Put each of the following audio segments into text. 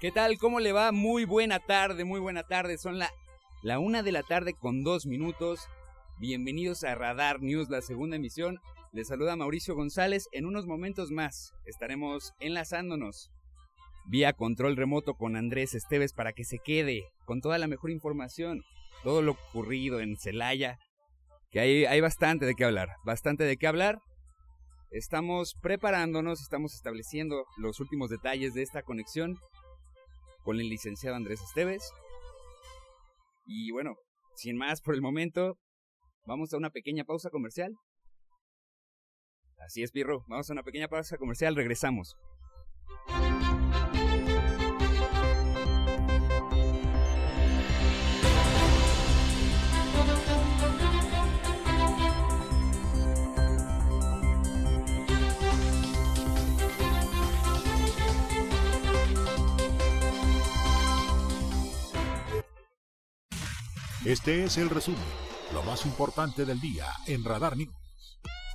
¿Qué tal? ¿Cómo le va? Muy buena tarde, muy buena tarde. Son la, la una de la tarde con dos minutos. Bienvenidos a Radar News, la segunda emisión. Les saluda Mauricio González. En unos momentos más estaremos enlazándonos vía control remoto con Andrés Esteves para que se quede con toda la mejor información, todo lo ocurrido en Celaya, que hay, hay bastante de qué hablar, bastante de qué hablar. Estamos preparándonos, estamos estableciendo los últimos detalles de esta conexión con el licenciado Andrés Esteves. Y bueno, sin más por el momento, vamos a una pequeña pausa comercial. Así es, Pirro, vamos a una pequeña pausa comercial, regresamos. Este es el resumen, lo más importante del día en Radar News.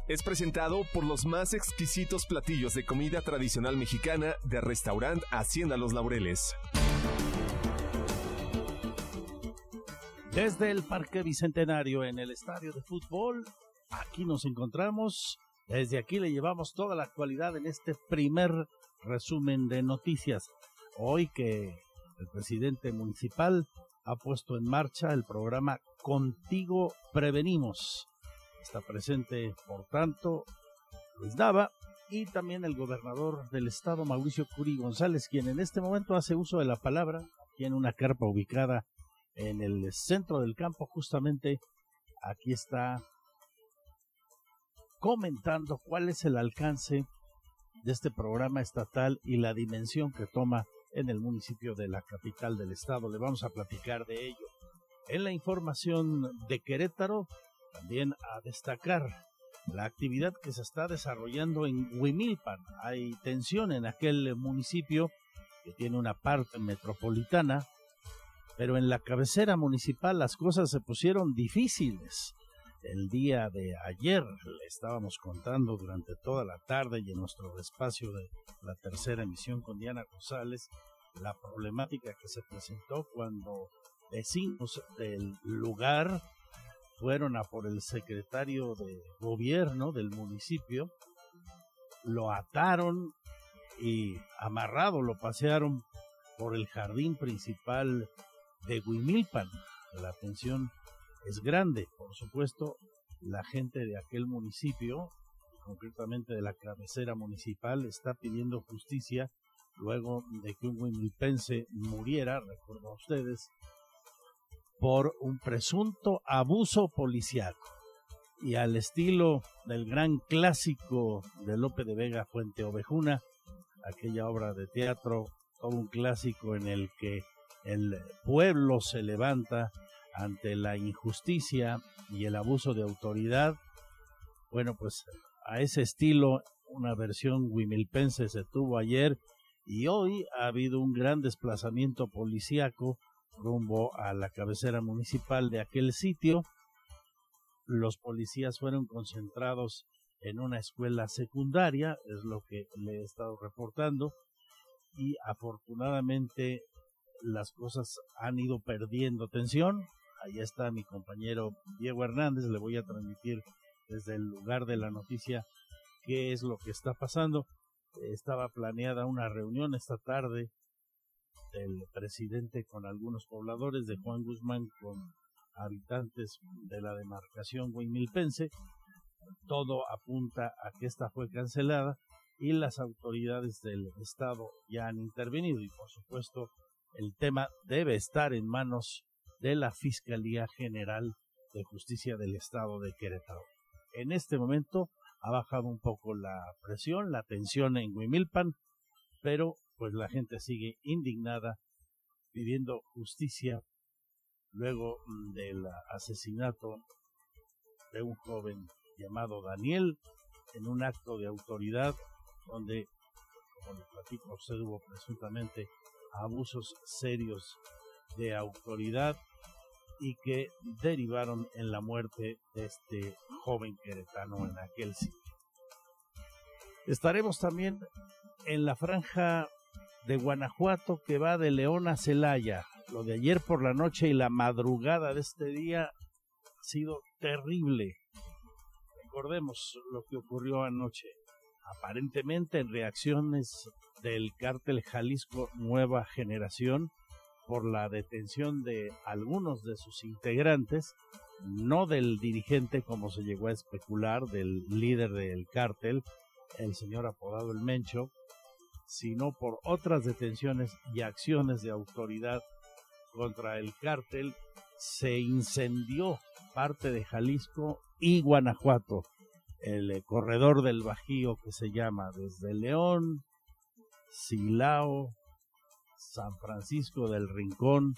Es presentado por los más exquisitos platillos de comida tradicional mexicana de restaurant Hacienda Los Laureles. Desde el Parque Bicentenario en el estadio de fútbol, aquí nos encontramos. Desde aquí le llevamos toda la actualidad en este primer resumen de noticias. Hoy que el presidente municipal ha puesto en marcha el programa Contigo Prevenimos. Está presente, por tanto, Luis Dava y también el gobernador del estado, Mauricio Curi González, quien en este momento hace uso de la palabra aquí en una carpa ubicada en el centro del campo, justamente aquí está comentando cuál es el alcance de este programa estatal y la dimensión que toma en el municipio de la capital del estado. Le vamos a platicar de ello. En la información de Querétaro, también a destacar la actividad que se está desarrollando en Huimilpan. Hay tensión en aquel municipio que tiene una parte metropolitana, pero en la cabecera municipal las cosas se pusieron difíciles. El día de ayer le estábamos contando durante toda la tarde y en nuestro espacio de la tercera emisión con Diana González la problemática que se presentó cuando vecinos del lugar fueron a por el secretario de gobierno del municipio, lo ataron y amarrado lo pasearon por el jardín principal de Huimilpan. La atención es grande, por supuesto, la gente de aquel municipio, concretamente de la cabecera municipal, está pidiendo justicia luego de que un huimilpense muriera, recuerdo a ustedes, por un presunto abuso policial. Y al estilo del gran clásico de Lope de Vega Fuente Ovejuna, aquella obra de teatro, todo un clásico en el que el pueblo se levanta ante la injusticia y el abuso de autoridad. Bueno, pues a ese estilo, una versión huimilpense se tuvo ayer y hoy ha habido un gran desplazamiento policíaco rumbo a la cabecera municipal de aquel sitio. Los policías fueron concentrados en una escuela secundaria, es lo que le he estado reportando, y afortunadamente las cosas han ido perdiendo tensión. Ahí está mi compañero Diego Hernández, le voy a transmitir desde el lugar de la noticia qué es lo que está pasando estaba planeada una reunión esta tarde del presidente con algunos pobladores de Juan Guzmán con habitantes de la demarcación Huimilpense. Todo apunta a que esta fue cancelada y las autoridades del Estado ya han intervenido y por supuesto el tema debe estar en manos de la Fiscalía General de Justicia del Estado de Querétaro. En este momento ha bajado un poco la presión, la tensión en Huimilpan, pero pues la gente sigue indignada pidiendo justicia luego del asesinato de un joven llamado Daniel en un acto de autoridad donde, como le platico, usted hubo presuntamente abusos serios de autoridad y que derivaron en la muerte de este joven queretano en aquel sitio. Estaremos también en la franja de Guanajuato que va de León a Celaya. Lo de ayer por la noche y la madrugada de este día ha sido terrible. Recordemos lo que ocurrió anoche. Aparentemente en reacciones del cártel Jalisco Nueva Generación por la detención de algunos de sus integrantes, no del dirigente como se llegó a especular, del líder del cártel, el señor apodado El Mencho, sino por otras detenciones y acciones de autoridad contra el cártel, se incendió parte de Jalisco y Guanajuato, el eh, corredor del Bajío que se llama desde León, Silao, San Francisco del Rincón,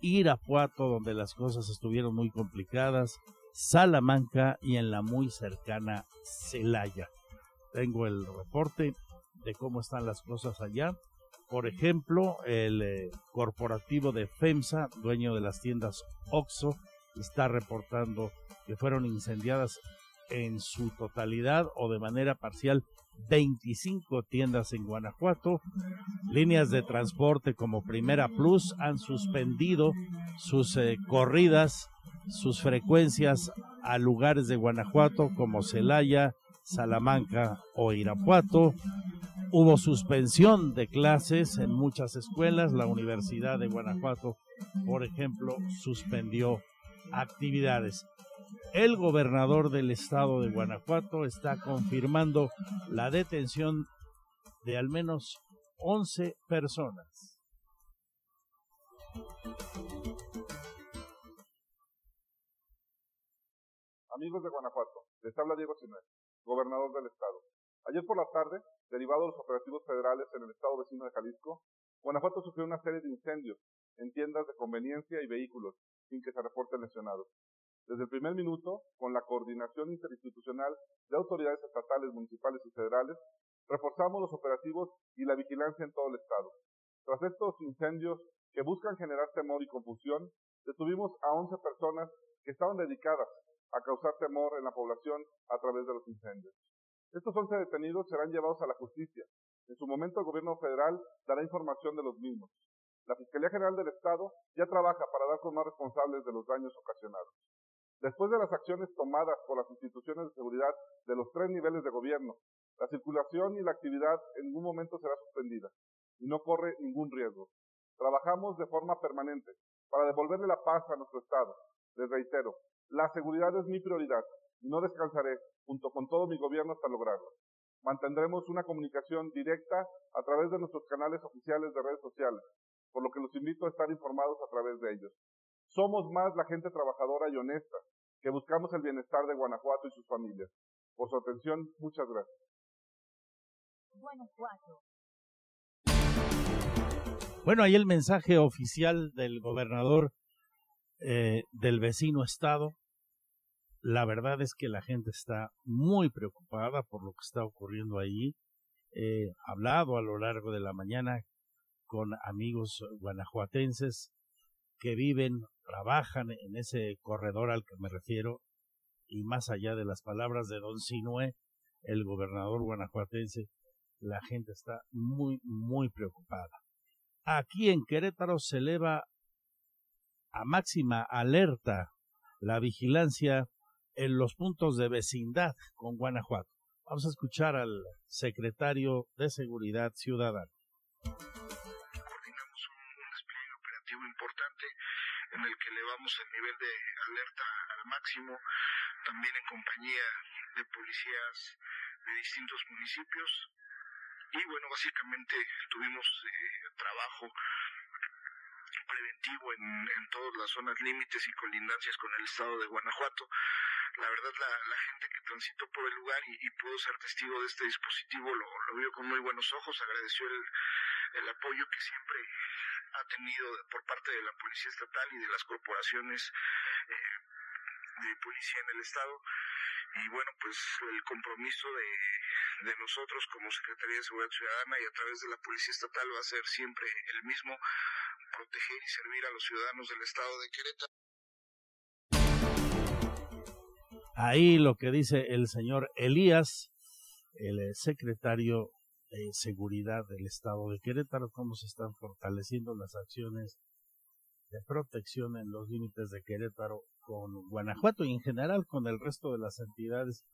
Irapuato, donde las cosas estuvieron muy complicadas, Salamanca y en la muy cercana Celaya. Tengo el reporte de cómo están las cosas allá. Por ejemplo, el eh, corporativo de FEMSA, dueño de las tiendas OXO, está reportando que fueron incendiadas en su totalidad o de manera parcial 25 tiendas en Guanajuato. Líneas de transporte como Primera Plus han suspendido sus eh, corridas, sus frecuencias a lugares de Guanajuato como Celaya, Salamanca o Irapuato. Hubo suspensión de clases en muchas escuelas. La Universidad de Guanajuato, por ejemplo, suspendió actividades. El gobernador del estado de Guanajuato está confirmando la detención de al menos 11 personas. Amigos de Guanajuato, les habla Diego Sinel, gobernador del estado. Ayer por la tarde, derivado de los operativos federales en el estado vecino de Jalisco, Guanajuato sufrió una serie de incendios en tiendas de conveniencia y vehículos, sin que se reporten lesionados. Desde el primer minuto, con la coordinación interinstitucional de autoridades estatales, municipales y federales, reforzamos los operativos y la vigilancia en todo el estado. Tras estos incendios que buscan generar temor y confusión, detuvimos a 11 personas que estaban dedicadas a causar temor en la población a través de los incendios. Estos 11 detenidos serán llevados a la justicia. En su momento el gobierno federal dará información de los mismos. La Fiscalía General del Estado ya trabaja para dar con más responsables de los daños ocasionados. Después de las acciones tomadas por las instituciones de seguridad de los tres niveles de gobierno, la circulación y la actividad en ningún momento será suspendida y no corre ningún riesgo. Trabajamos de forma permanente para devolverle la paz a nuestro Estado. Les reitero, la seguridad es mi prioridad y no descansaré junto con todo mi gobierno hasta lograrlo. Mantendremos una comunicación directa a través de nuestros canales oficiales de redes sociales, por lo que los invito a estar informados a través de ellos. Somos más la gente trabajadora y honesta que buscamos el bienestar de Guanajuato y sus familias. Por su atención, muchas gracias. Bueno, ahí el mensaje oficial del gobernador eh, del vecino estado. La verdad es que la gente está muy preocupada por lo que está ocurriendo ahí. He hablado a lo largo de la mañana con amigos guanajuatenses que viven, trabajan en ese corredor al que me refiero y más allá de las palabras de don Sinué, el gobernador guanajuatense, la gente está muy, muy preocupada. Aquí en Querétaro se eleva a máxima alerta la vigilancia en los puntos de vecindad con Guanajuato. Vamos a escuchar al secretario de Seguridad Ciudadana. El nivel de alerta al máximo, también en compañía de policías de distintos municipios. Y bueno, básicamente tuvimos eh, trabajo preventivo en, en todas las zonas límites y colindancias con el estado de Guanajuato. La verdad, la, gente que transitó por el lugar y, y pudo ser testigo de este dispositivo lo, lo vio con muy buenos ojos, agradeció el, el apoyo que siempre ha tenido por parte de la Policía Estatal y de las corporaciones eh, de policía en el Estado. Y bueno, pues el compromiso de, de nosotros como Secretaría de Seguridad Ciudadana y a través de la Policía Estatal va a ser siempre el mismo, proteger y servir a los ciudadanos del Estado de Querétaro. Ahí lo que dice el señor Elías, el secretario eh, seguridad del estado de Querétaro, cómo se están fortaleciendo las acciones de protección en los límites de Querétaro con Guanajuato y en general con el resto de las entidades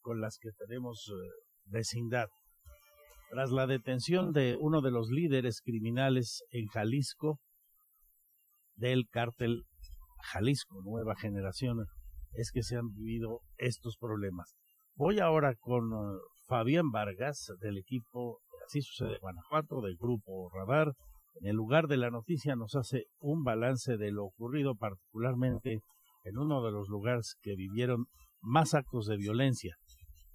con las que tenemos eh, vecindad. Tras la detención de uno de los líderes criminales en Jalisco del cártel Jalisco Nueva Generación, es que se han vivido estos problemas. Voy ahora con uh, Fabián Vargas del equipo Así sucede Guanajuato del grupo Radar. En el lugar de la noticia nos hace un balance de lo ocurrido particularmente en uno de los lugares que vivieron más actos de violencia,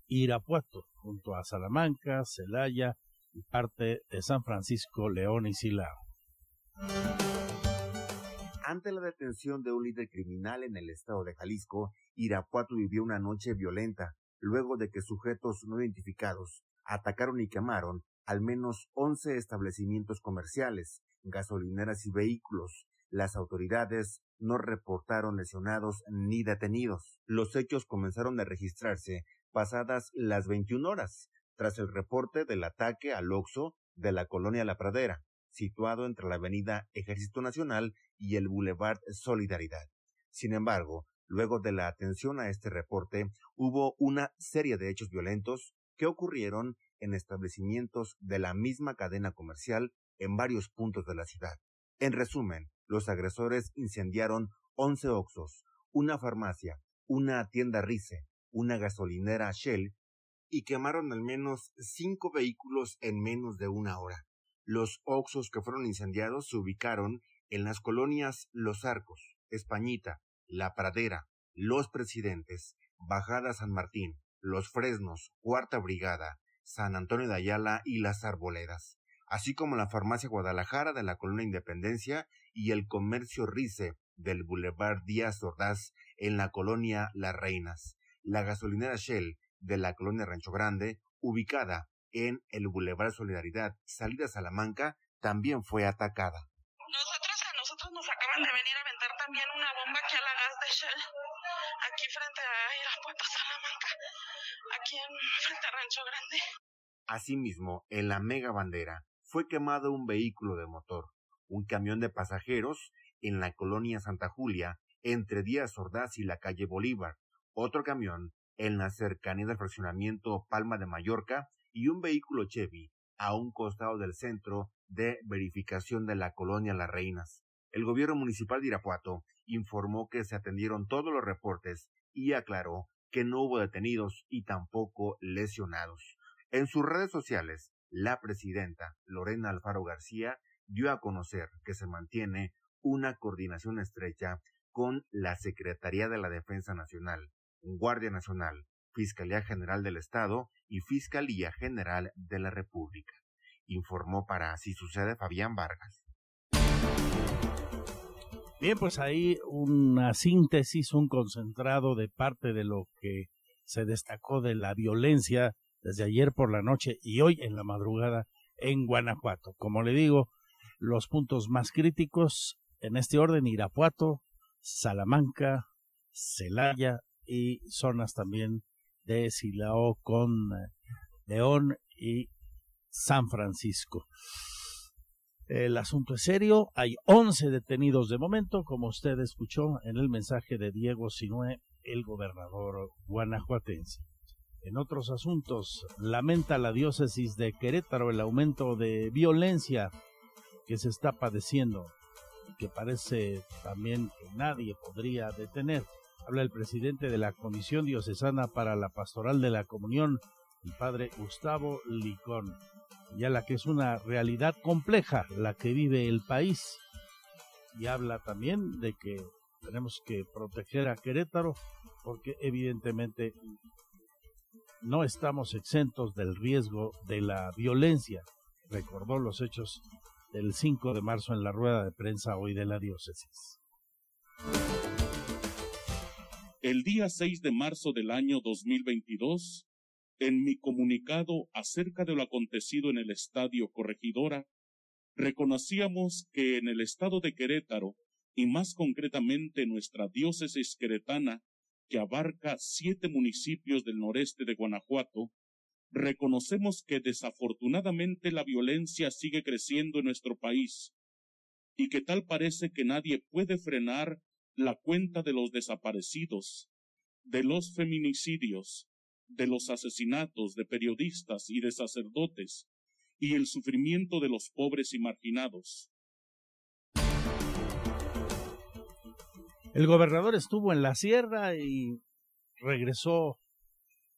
Irapuato, junto a Salamanca, Celaya y parte de San Francisco, León y Silao. Ante la detención de un líder criminal en el estado de Jalisco, Irapuato vivió una noche violenta, luego de que sujetos no identificados atacaron y quemaron al menos 11 establecimientos comerciales, gasolineras y vehículos. Las autoridades no reportaron lesionados ni detenidos. Los hechos comenzaron a registrarse pasadas las 21 horas, tras el reporte del ataque al Oxo de la colonia La Pradera, situado entre la avenida Ejército Nacional y el Boulevard Solidaridad. Sin embargo, luego de la atención a este reporte, hubo una serie de hechos violentos que ocurrieron en establecimientos de la misma cadena comercial en varios puntos de la ciudad. En resumen, los agresores incendiaron 11 Oxos, una farmacia, una tienda Rice, una gasolinera Shell y quemaron al menos cinco vehículos en menos de una hora. Los Oxos que fueron incendiados se ubicaron en las colonias Los Arcos, Españita, La Pradera, Los Presidentes, Bajada San Martín, Los Fresnos, Cuarta Brigada, San Antonio de Ayala y Las Arboledas, así como la Farmacia Guadalajara de la Colonia Independencia y el Comercio Rice del Boulevard Díaz Ordaz en la colonia Las Reinas, la gasolinera Shell de la colonia Rancho Grande, ubicada en el Boulevard Solidaridad, salida Salamanca, también fue atacada. Nosotros a nosotros nos acaban de venir a aventar también una bomba aquí a la gas de Shell, aquí frente a Irapuato, Salamanca, aquí en frente a Rancho Grande. Asimismo, en la Mega Bandera fue quemado un vehículo de motor, un camión de pasajeros en la colonia Santa Julia, entre Díaz Ordaz y la calle Bolívar, otro camión en la cercanía del fraccionamiento Palma de Mallorca y un vehículo Chevy a un costado del centro de verificación de la colonia Las Reinas. El gobierno municipal de Irapuato informó que se atendieron todos los reportes y aclaró que no hubo detenidos y tampoco lesionados. En sus redes sociales, la presidenta Lorena Alfaro García dio a conocer que se mantiene una coordinación estrecha con la Secretaría de la Defensa Nacional, Guardia Nacional, Fiscalía General del Estado y Fiscalía General de la República. Informó para Así Sucede Fabián Vargas. Bien, pues ahí una síntesis, un concentrado de parte de lo que se destacó de la violencia desde ayer por la noche y hoy en la madrugada en Guanajuato. Como le digo, los puntos más críticos en este orden, Irapuato, Salamanca, Celaya y zonas también de Silao con eh, León y San Francisco. El asunto es serio, hay 11 detenidos de momento, como usted escuchó en el mensaje de Diego Sinue, el gobernador guanajuatense. En otros asuntos, lamenta la diócesis de Querétaro el aumento de violencia que se está padeciendo y que parece también que nadie podría detener. Habla el presidente de la Comisión Diocesana para la Pastoral de la Comunión, el padre Gustavo Licón ya la que es una realidad compleja la que vive el país y habla también de que tenemos que proteger a Querétaro porque evidentemente no estamos exentos del riesgo de la violencia. Recordó los hechos del 5 de marzo en la rueda de prensa hoy de la diócesis. El día 6 de marzo del año 2022, en mi comunicado acerca de lo acontecido en el Estadio Corregidora, reconocíamos que en el estado de Querétaro, y más concretamente nuestra diócesis queretana, que abarca siete municipios del noreste de Guanajuato, reconocemos que desafortunadamente la violencia sigue creciendo en nuestro país y que tal parece que nadie puede frenar la cuenta de los desaparecidos, de los feminicidios, de los asesinatos de periodistas y de sacerdotes, y el sufrimiento de los pobres y marginados. El gobernador estuvo en la sierra y regresó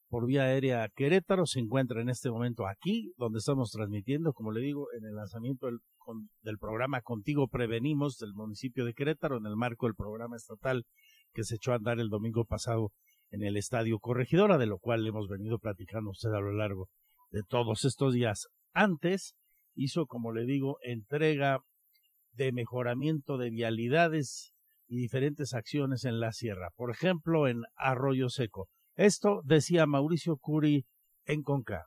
por vía aérea a Querétaro. Se encuentra en este momento aquí, donde estamos transmitiendo, como le digo, en el lanzamiento del, del programa Contigo Prevenimos del municipio de Querétaro, en el marco del programa estatal que se echó a andar el domingo pasado en el Estadio Corregidora, de lo cual hemos venido platicando usted a lo largo de todos estos días. Antes hizo, como le digo, entrega de mejoramiento de vialidades y diferentes acciones en la sierra, por ejemplo, en Arroyo Seco. Esto decía Mauricio Curi en Conca.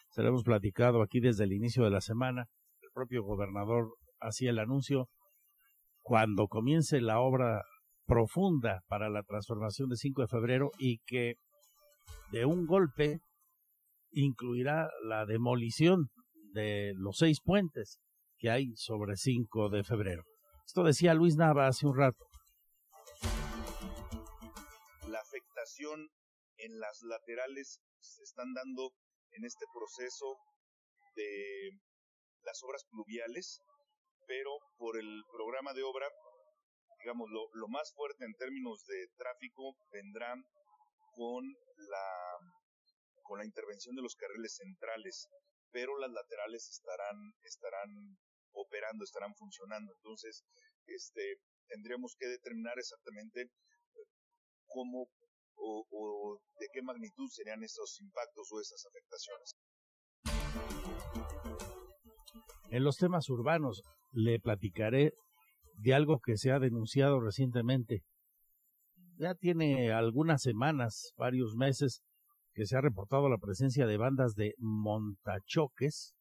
se lo hemos platicado aquí desde el inicio de la semana, el propio gobernador hacía el anuncio, cuando comience la obra profunda para la transformación de 5 de febrero y que de un golpe incluirá la demolición de los seis puentes que hay sobre 5 de febrero. Esto decía Luis Nava hace un rato. La afectación en las laterales se están dando en este proceso de las obras pluviales, pero por el programa de obra, digamos, lo, más fuerte en términos de tráfico vendrá con la, con la intervención de los carriles centrales, pero las laterales estarán, estarán operando, estarán funcionando. Entonces, este, tendríamos que determinar exactamente eh, cómo o, de qué magnitud serían estos impactos o esas afectaciones. En los temas urbanos le platicaré de algo que se ha denunciado recientemente. Ya tiene algunas semanas, varios meses, que se ha reportado la presencia de bandas de montachoques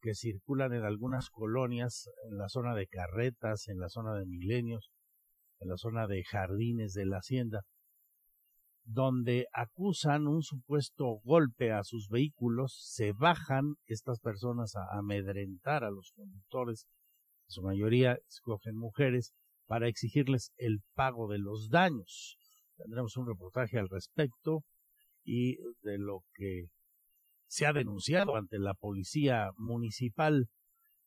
que circulan en algunas colonias, en la zona de carretas, en la zona de milenios, en la zona de jardines de la hacienda, donde acusan un supuesto golpe a sus vehículos, se bajan estas personas a amedrentar a los conductores, en su mayoría escogen mujeres, para exigirles el pago de los daños. Tendremos un reportaje al respecto y de lo que se ha denunciado ante la policía municipal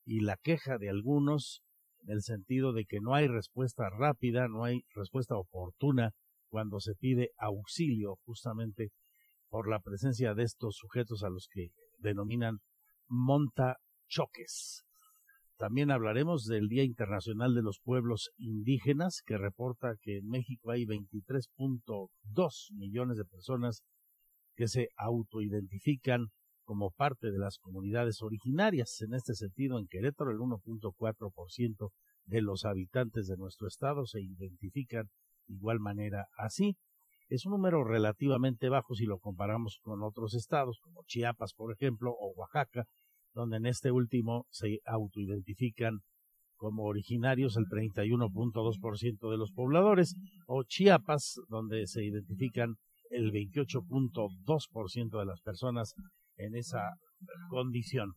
y la queja de algunos en el sentido de que no hay respuesta rápida, no hay respuesta oportuna cuando se pide auxilio justamente por la presencia de estos sujetos a los que denominan monta choques. También hablaremos del Día Internacional de los Pueblos Indígenas, que reporta que en México hay 23.2 millones de personas que se autoidentifican como parte de las comunidades originarias. En este sentido, en Querétaro, el 1.4% de los habitantes de nuestro estado se identifican igual manera así. Es un número relativamente bajo si lo comparamos con otros estados, como Chiapas, por ejemplo, o Oaxaca, donde en este último se autoidentifican como originarios el 31.2% de los pobladores, o Chiapas, donde se identifican el 28.2% de las personas en esa condición.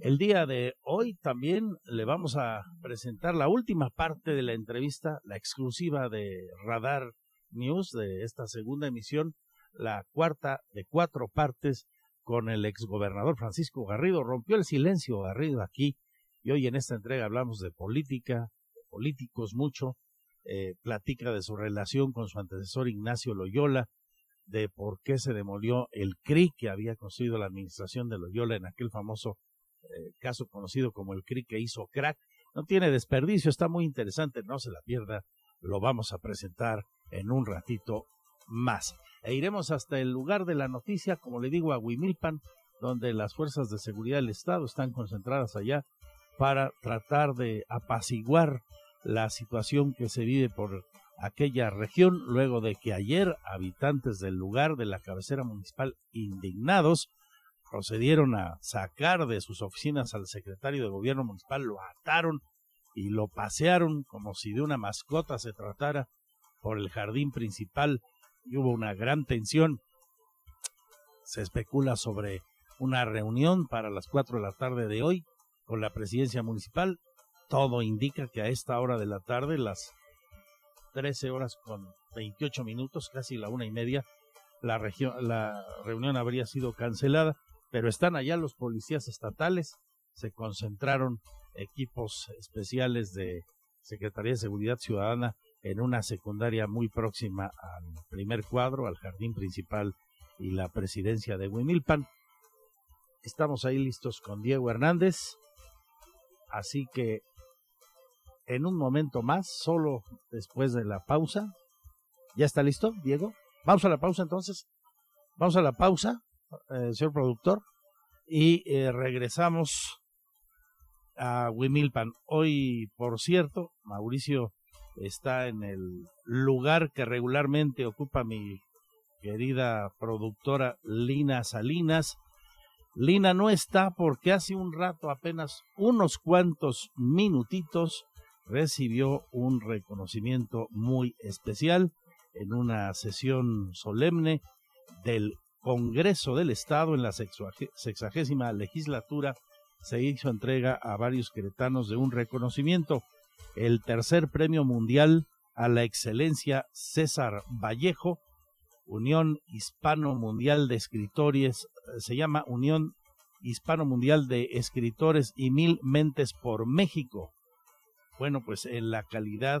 El día de hoy también le vamos a presentar la última parte de la entrevista, la exclusiva de Radar News de esta segunda emisión, la cuarta de cuatro partes con el exgobernador Francisco Garrido. Rompió el silencio Garrido aquí y hoy en esta entrega hablamos de política, de políticos mucho, eh, platica de su relación con su antecesor Ignacio Loyola, de por qué se demolió el CRI que había construido la administración de Loyola en aquel famoso eh, caso conocido como el CRI que hizo crack. No tiene desperdicio, está muy interesante, no se la pierda, lo vamos a presentar en un ratito más. E iremos hasta el lugar de la noticia, como le digo, a Huimilpan, donde las fuerzas de seguridad del Estado están concentradas allá para tratar de apaciguar la situación que se vive por aquella región luego de que ayer habitantes del lugar de la cabecera municipal indignados procedieron a sacar de sus oficinas al secretario de gobierno municipal, lo ataron y lo pasearon como si de una mascota se tratara por el jardín principal y hubo una gran tensión. Se especula sobre una reunión para las cuatro de la tarde de hoy con la presidencia municipal. Todo indica que a esta hora de la tarde, las 13 horas con 28 minutos, casi la una y media, la, la reunión habría sido cancelada, pero están allá los policías estatales, se concentraron equipos especiales de Secretaría de Seguridad Ciudadana en una secundaria muy próxima al primer cuadro, al jardín principal y la presidencia de Huimilpan. Estamos ahí listos con Diego Hernández, así que en un momento más, solo después de la pausa. ¿Ya está listo, Diego? Vamos a la pausa entonces. Vamos a la pausa, eh, señor productor, y eh, regresamos a Wimilpan. Hoy, por cierto, Mauricio está en el lugar que regularmente ocupa mi querida productora Lina Salinas. Lina no está porque hace un rato, apenas unos cuantos minutitos, recibió un reconocimiento muy especial en una sesión solemne del Congreso del Estado en la sexagésima legislatura se hizo entrega a varios queretanos de un reconocimiento, el tercer premio mundial a la excelencia César Vallejo, Unión Hispano Mundial de Escritores, se llama Unión Hispano Mundial de Escritores y Mil Mentes por México, bueno, pues en la calidad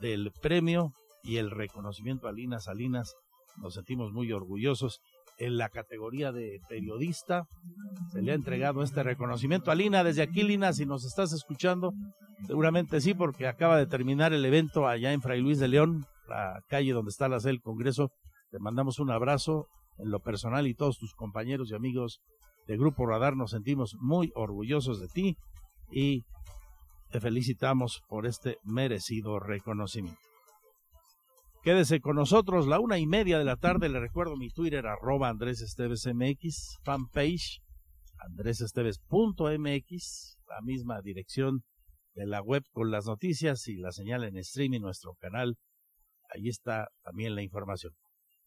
del premio y el reconocimiento a Lina Salinas nos sentimos muy orgullosos. En la categoría de periodista se le ha entregado este reconocimiento a Lina. Desde aquí, Lina, si nos estás escuchando, seguramente sí, porque acaba de terminar el evento allá en Fray Luis de León, la calle donde está la sede del Congreso. Te mandamos un abrazo en lo personal y todos tus compañeros y amigos de Grupo Radar nos sentimos muy orgullosos de ti y te felicitamos por este merecido reconocimiento. Quédese con nosotros la una y media de la tarde. Le recuerdo mi Twitter, arroba Andrés Esteves MX, fanpage andresesteves.mx, la misma dirección de la web con las noticias y la señal en streaming, nuestro canal. Ahí está también la información.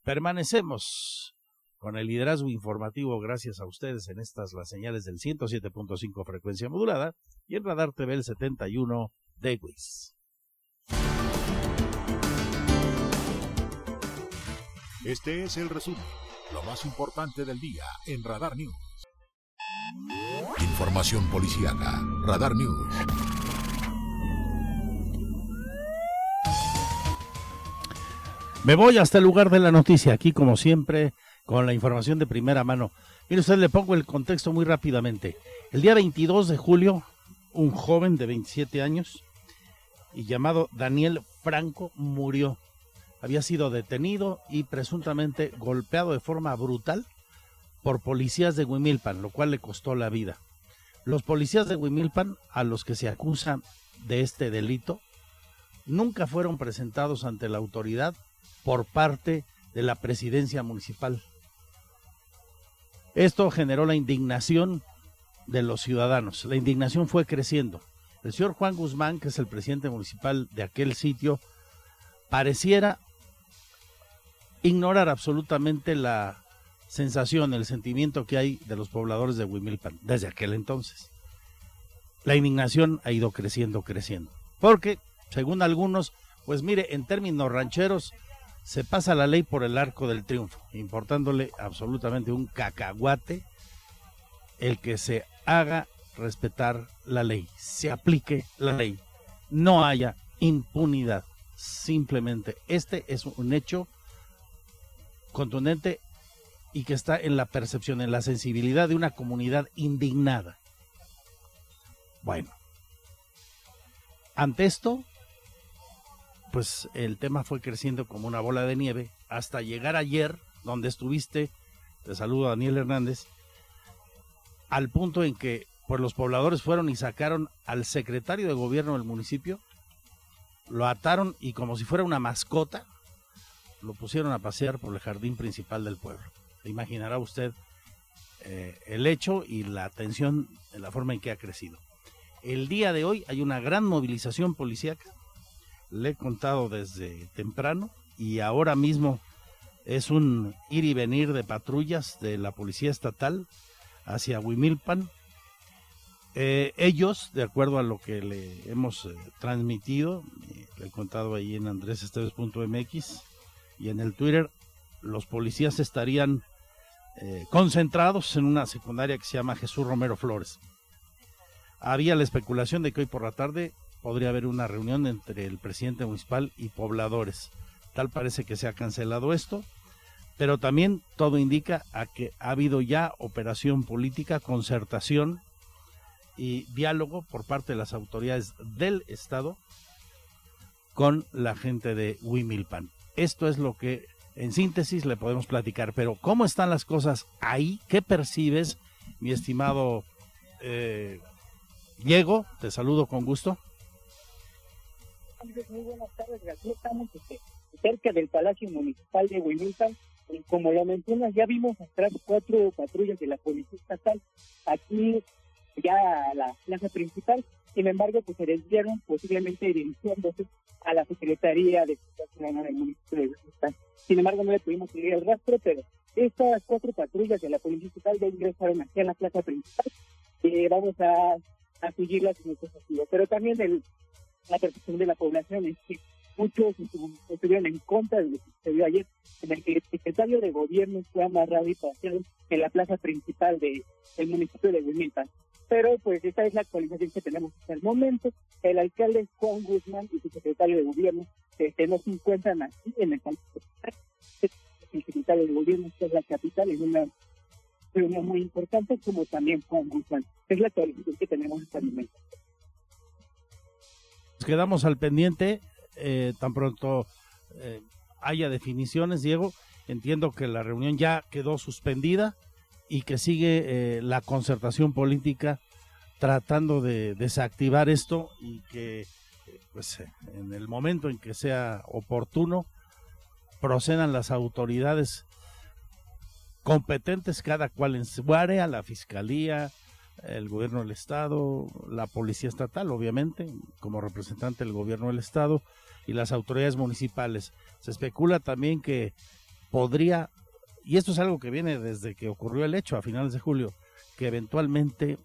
Permanecemos con el liderazgo informativo gracias a ustedes en estas las señales del 107.5 frecuencia modulada y en Radar TV el 71 de. Este es el resumen, lo más importante del día en Radar News. Información policíaca, Radar News. Me voy hasta el lugar de la noticia, aquí como siempre con la información de primera mano. Mire usted, le pongo el contexto muy rápidamente. El día 22 de julio, un joven de 27 años y llamado Daniel Franco murió. Había sido detenido y presuntamente golpeado de forma brutal por policías de Huimilpan, lo cual le costó la vida. Los policías de Huimilpan, a los que se acusan de este delito, nunca fueron presentados ante la autoridad por parte de la presidencia municipal. Esto generó la indignación de los ciudadanos. La indignación fue creciendo. El señor Juan Guzmán, que es el presidente municipal de aquel sitio, pareciera ignorar absolutamente la sensación, el sentimiento que hay de los pobladores de Huimilpan desde aquel entonces. La indignación ha ido creciendo, creciendo. Porque, según algunos, pues mire, en términos rancheros, se pasa la ley por el arco del triunfo, importándole absolutamente un cacahuate el que se haga respetar la ley, se aplique la ley, no haya impunidad. Simplemente este es un hecho contundente y que está en la percepción, en la sensibilidad de una comunidad indignada. Bueno, ante esto, pues el tema fue creciendo como una bola de nieve hasta llegar ayer, donde estuviste, te saludo Daniel Hernández, al punto en que pues los pobladores fueron y sacaron al secretario de gobierno del municipio, lo ataron y como si fuera una mascota, lo pusieron a pasear por el jardín principal del pueblo. Imaginará usted eh, el hecho y la atención en la forma en que ha crecido. El día de hoy hay una gran movilización policíaca, le he contado desde temprano y ahora mismo es un ir y venir de patrullas de la Policía Estatal hacia Huimilpan. Eh, ellos, de acuerdo a lo que le hemos eh, transmitido, le he contado ahí en andresesteves.mx y en el Twitter, los policías estarían eh, concentrados en una secundaria que se llama Jesús Romero Flores. Había la especulación de que hoy por la tarde podría haber una reunión entre el presidente municipal y pobladores. Tal parece que se ha cancelado esto, pero también todo indica a que ha habido ya operación política, concertación y diálogo por parte de las autoridades del Estado con la gente de Wimilpan. Esto es lo que en síntesis le podemos platicar, pero ¿cómo están las cosas ahí? ¿Qué percibes, mi estimado eh, Diego? Te saludo con gusto. Muy buenas tardes, aquí estamos este, cerca del Palacio Municipal de Huimilpan. Como lo mencionas, ya vimos atrás cuatro patrullas de la Policía Estatal aquí ya a la plaza principal. Sin embargo, pues se desviaron posiblemente dirigiéndose a la Secretaría de Seguridad del municipio de Huimilpan. Sin embargo, no le pudimos seguir el rastro, pero estas cuatro patrullas de la Policía Estatal ya ingresaron aquí a la plaza principal. Eh, vamos a, a seguirlas en sentido. Pero también el, la percepción de la población es que muchos estuvieron en contra de lo que sucedió ayer, en el que el secretario de gobierno fue amarrado y paseado en la plaza principal de, del municipio de Huimilpan. Pero pues esta es la actualización que tenemos hasta el momento. El alcalde Juan Guzmán y su secretario de gobierno este, no se encuentran aquí en el. El secretario de gobierno está en la capital en una reunión muy importante, como también Juan Guzmán. Es la actualización que tenemos hasta el momento. Quedamos al pendiente, eh, tan pronto eh, haya definiciones, Diego. Entiendo que la reunión ya quedó suspendida y que sigue eh, la concertación política tratando de desactivar esto y que pues en el momento en que sea oportuno procedan las autoridades competentes cada cual en su área, la fiscalía, el gobierno del estado, la policía estatal, obviamente, como representante del gobierno del estado y las autoridades municipales. Se especula también que podría, y esto es algo que viene desde que ocurrió el hecho a finales de julio, que eventualmente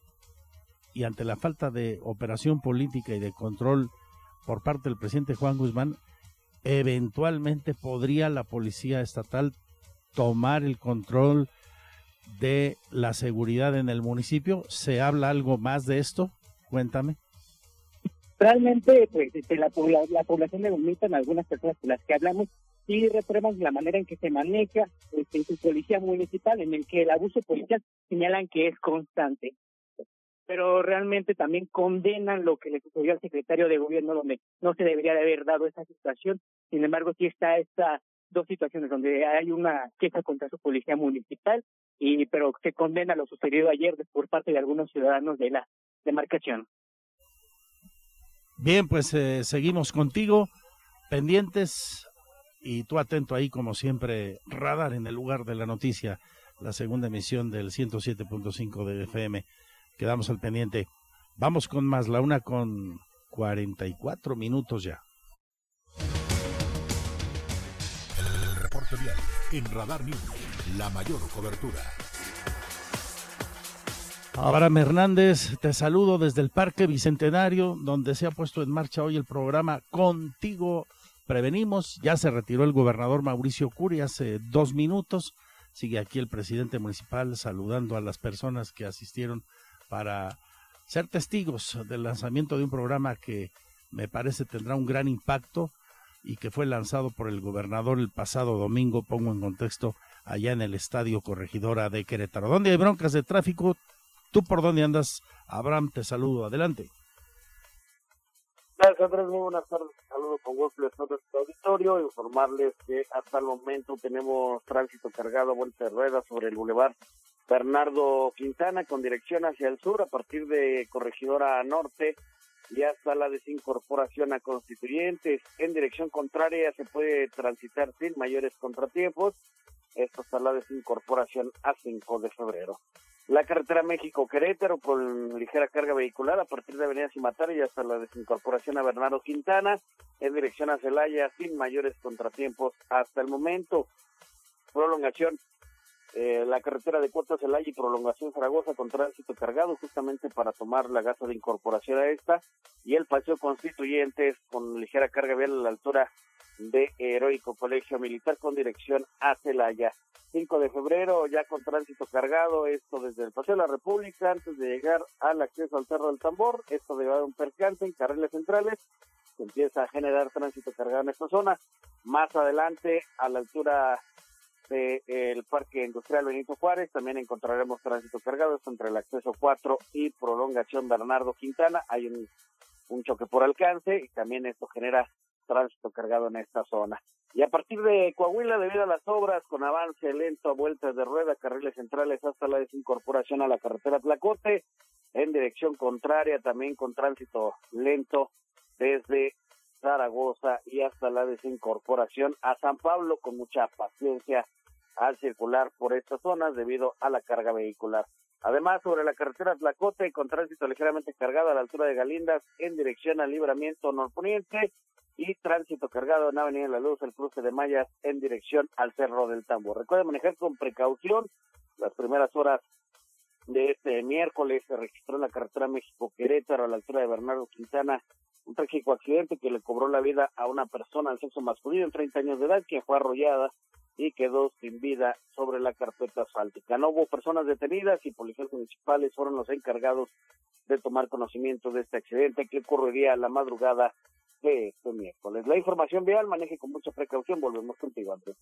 y ante la falta de operación política y de control por parte del presidente Juan Guzmán, eventualmente podría la policía estatal tomar el control de la seguridad en el municipio. ¿Se habla algo más de esto? Cuéntame. Realmente, pues, este, la, la, población de en algunas personas con las que hablamos, sí reprueban la manera en que se maneja este, su policía municipal, en el que el abuso policial señalan que es constante. Pero realmente también condenan lo que le sucedió al secretario de gobierno, donde no se debería de haber dado esa situación. Sin embargo, sí está esta dos situaciones donde hay una queja contra su policía municipal y pero se condena lo sucedido ayer por parte de algunos ciudadanos de la demarcación. Bien, pues eh, seguimos contigo, pendientes y tú atento ahí como siempre, radar en el lugar de la noticia, la segunda emisión del 107.5 de FM. Quedamos al pendiente. Vamos con más, la una con 44 minutos ya. en Radar News, la mayor cobertura. Abraham Hernández, te saludo desde el Parque Bicentenario, donde se ha puesto en marcha hoy el programa Contigo Prevenimos. Ya se retiró el gobernador Mauricio Curi hace dos minutos. Sigue aquí el presidente municipal saludando a las personas que asistieron para ser testigos del lanzamiento de un programa que me parece tendrá un gran impacto y que fue lanzado por el gobernador el pasado domingo, pongo en contexto, allá en el Estadio Corregidora de Querétaro. ¿Dónde hay broncas de tráfico? ¿Tú por dónde andas? Abraham, te saludo. Adelante. Andrés. Muy buenas tardes. Saludo con gusto a todo este auditorio. Informarles que hasta el momento tenemos tránsito cargado a vuelta de ruedas sobre el Boulevard Bernardo Quintana con dirección hacia el sur a partir de Corregidora Norte y hasta la desincorporación a constituyentes. En dirección contraria se puede transitar sin mayores contratiempos. Esto hasta la desincorporación a 5 de febrero. La carretera México-Querétaro con ligera carga vehicular a partir de Avenida Cimatara y hasta la desincorporación a Bernardo Quintana en dirección a Celaya sin mayores contratiempos hasta el momento. Prolongación eh, la carretera de Cuarta Celaya y prolongación Zaragoza con tránsito cargado justamente para tomar la gasa de incorporación a esta y el paseo constituyentes con ligera carga vial a la altura de Heroico Colegio Militar con dirección a Celaya. 5 de febrero, ya con tránsito cargado, esto desde el Paseo de la República, antes de llegar al acceso al Cerro del Tambor, esto de a un percance en carriles centrales, se empieza a generar tránsito cargado en esta zona. Más adelante, a la altura del Parque Industrial Benito Juárez, también encontraremos tránsito cargado, esto entre el acceso 4 y prolongación Bernardo Quintana, hay un choque por alcance y también esto genera tránsito cargado en esta zona. Y a partir de Coahuila, debido a las obras con avance lento a vueltas de rueda, carriles centrales hasta la desincorporación a la carretera Tlacote, en dirección contraria también con tránsito lento desde Zaragoza y hasta la desincorporación a San Pablo con mucha paciencia al circular por estas zonas debido a la carga vehicular. Además, sobre la carretera Tlacote, con tránsito ligeramente cargado a la altura de Galindas en dirección al libramiento norponiente y tránsito cargado en Avenida La Luz, el cruce de Mayas en dirección al Cerro del Tambo. Recuerde manejar con precaución. Las primeras horas de este miércoles se registró en la carretera México-Querétaro a la altura de Bernardo Quintana un trágico accidente que le cobró la vida a una persona del sexo masculino en 30 años de edad, que fue arrollada y quedó sin vida sobre la carpeta asfáltica. No hubo personas detenidas y policías municipales fueron los encargados de tomar conocimiento de este accidente que ocurriría la madrugada de este miércoles. La información vial, maneje con mucha precaución. Volvemos contigo antes.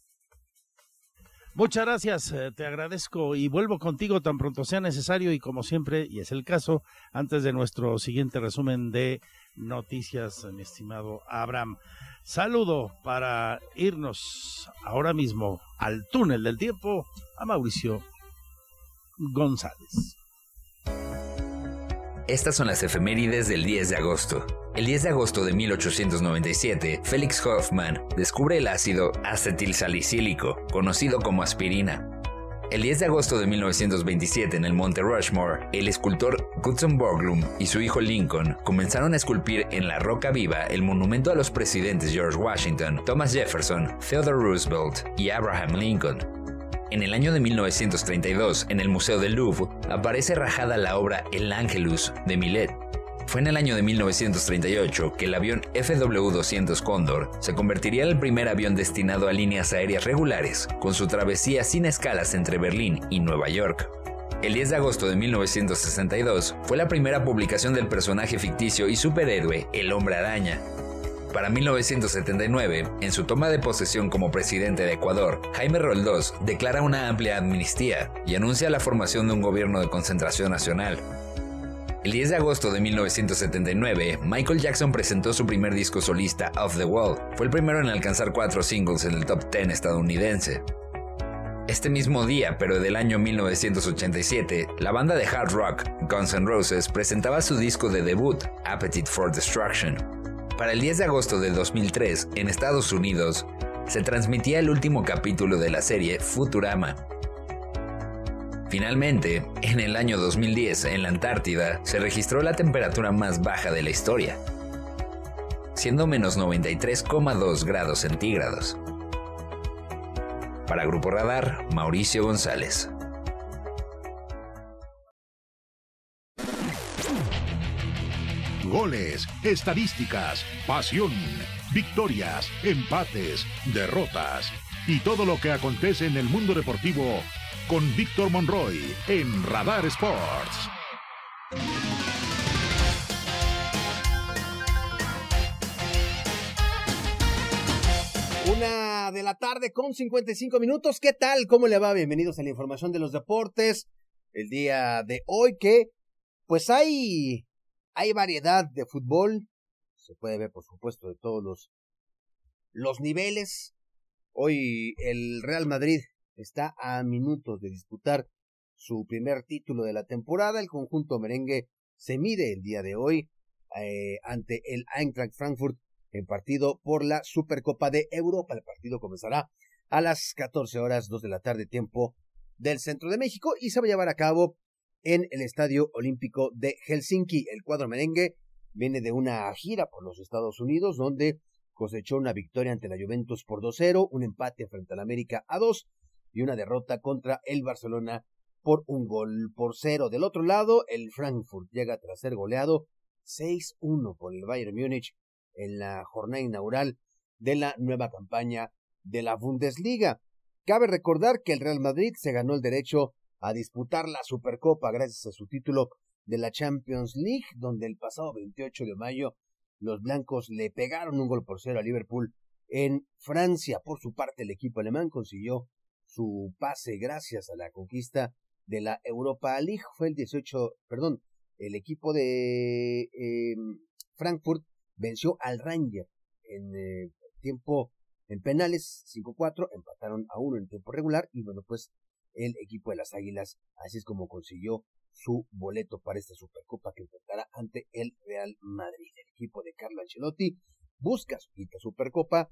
Muchas gracias, eh, te agradezco y vuelvo contigo tan pronto sea necesario y como siempre, y es el caso, antes de nuestro siguiente resumen de noticias, mi estimado Abraham. Saludo para irnos ahora mismo al túnel del tiempo a Mauricio González. Estas son las efemérides del 10 de agosto. El 10 de agosto de 1897, Felix Hoffman descubre el ácido acetilsalicílico, conocido como aspirina. El 10 de agosto de 1927 en el Monte Rushmore, el escultor Gutzon Borglum y su hijo Lincoln comenzaron a esculpir en la roca viva el monumento a los presidentes George Washington, Thomas Jefferson, Theodore Roosevelt y Abraham Lincoln. En el año de 1932, en el Museo del Louvre, aparece rajada la obra El Angelus de Millet, fue en el año de 1938 que el avión FW-200 Condor se convertiría en el primer avión destinado a líneas aéreas regulares, con su travesía sin escalas entre Berlín y Nueva York. El 10 de agosto de 1962 fue la primera publicación del personaje ficticio y superhéroe El Hombre Araña. Para 1979, en su toma de posesión como presidente de Ecuador, Jaime Roldós declara una amplia amnistía y anuncia la formación de un gobierno de concentración nacional. El 10 de agosto de 1979, Michael Jackson presentó su primer disco solista, Off the Wall. Fue el primero en alcanzar cuatro singles en el top 10 estadounidense. Este mismo día, pero del año 1987, la banda de hard rock Guns N' Roses presentaba su disco de debut, Appetite for Destruction. Para el 10 de agosto de 2003, en Estados Unidos, se transmitía el último capítulo de la serie Futurama, Finalmente, en el año 2010, en la Antártida, se registró la temperatura más baja de la historia, siendo menos 93,2 grados centígrados. Para Grupo Radar, Mauricio González. Goles, estadísticas, pasión, victorias, empates, derrotas y todo lo que acontece en el mundo deportivo con Víctor Monroy en Radar Sports. una de la tarde con 55 minutos. ¿Qué tal? ¿Cómo le va? Bienvenidos a la información de los deportes. El día de hoy que, pues hay, hay variedad de fútbol. Se puede ver, por supuesto, de todos los, los niveles. Hoy el Real Madrid está a minutos de disputar su primer título de la temporada. El conjunto merengue se mide el día de hoy eh, ante el Eintracht Frankfurt en partido por la Supercopa de Europa. El partido comenzará a las 14 horas, 2 de la tarde, tiempo del centro de México, y se va a llevar a cabo en el Estadio Olímpico de Helsinki. El cuadro merengue viene de una gira por los Estados Unidos, donde cosechó una victoria ante la Juventus por 2-0, un empate frente al América a 2 y una derrota contra el Barcelona por un gol por cero. Del otro lado, el Frankfurt llega tras ser goleado 6-1 por el Bayern Múnich en la jornada inaugural de la nueva campaña de la Bundesliga. Cabe recordar que el Real Madrid se ganó el derecho a disputar la Supercopa gracias a su título de la Champions League, donde el pasado 28 de mayo los blancos le pegaron un gol por cero a Liverpool en Francia. Por su parte, el equipo alemán consiguió su pase gracias a la conquista de la Europa League. Fue el 18, perdón, el equipo de eh, Frankfurt venció al Ranger en eh, tiempo en penales 5-4, empataron a uno en tiempo regular y bueno, pues el equipo de las Águilas así es como consiguió su boleto para esta Supercopa que enfrentará ante el Real Madrid. El equipo de Carlo Ancelotti busca su quinta Supercopa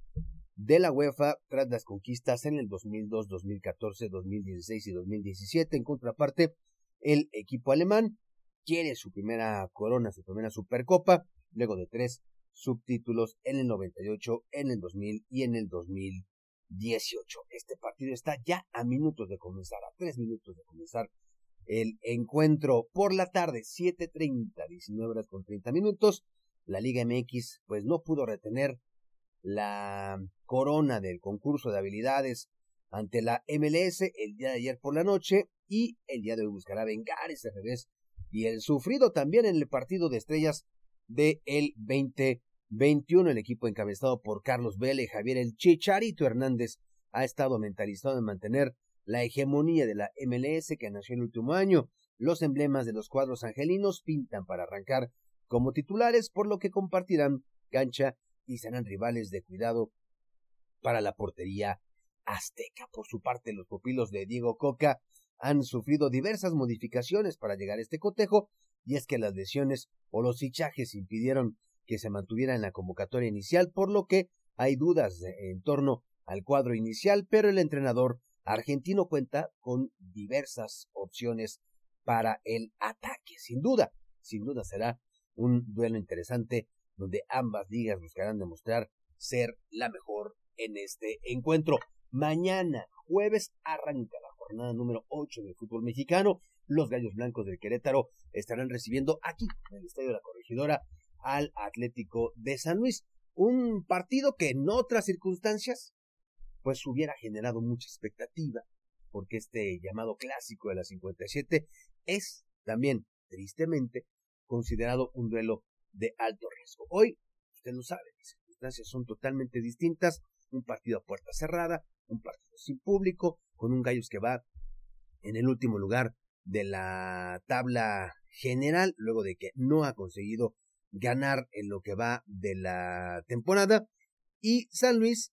de la UEFA tras las conquistas en el 2002, 2014, 2016 y 2017. En contraparte, el equipo alemán quiere su primera corona, su primera Supercopa, luego de tres subtítulos en el 98, en el 2000 y en el 18. Este partido está ya a minutos de comenzar, a tres minutos de comenzar el encuentro por la tarde, 7.30, 19 horas con 30 minutos. La Liga MX pues no pudo retener la corona del concurso de habilidades ante la MLS el día de ayer por la noche y el día de hoy buscará vengar ese revés y el sufrido también en el partido de estrellas del de 20 21. El equipo encabezado por Carlos Vélez, Javier El Chicharito Hernández ha estado mentalizado en mantener la hegemonía de la MLS que nació el último año. Los emblemas de los cuadros angelinos pintan para arrancar como titulares, por lo que compartirán cancha y serán rivales de cuidado para la portería azteca. Por su parte, los pupilos de Diego Coca han sufrido diversas modificaciones para llegar a este cotejo, y es que las lesiones o los fichajes impidieron que se mantuviera en la convocatoria inicial, por lo que hay dudas en torno al cuadro inicial, pero el entrenador argentino cuenta con diversas opciones para el ataque. Sin duda, sin duda será un duelo interesante donde ambas ligas buscarán demostrar ser la mejor en este encuentro. Mañana, jueves, arranca la jornada número 8 del fútbol mexicano. Los Gallos Blancos del Querétaro estarán recibiendo aquí, en el Estadio de la Corregidora, al Atlético de San Luis. Un partido que en otras circunstancias, pues hubiera generado mucha expectativa, porque este llamado clásico de la 57 es también, tristemente, considerado un duelo de alto riesgo. Hoy, usted lo sabe, las circunstancias son totalmente distintas. Un partido a puerta cerrada, un partido sin público, con un Gallos que va en el último lugar de la tabla general, luego de que no ha conseguido ganar en lo que va de la temporada. Y San Luis,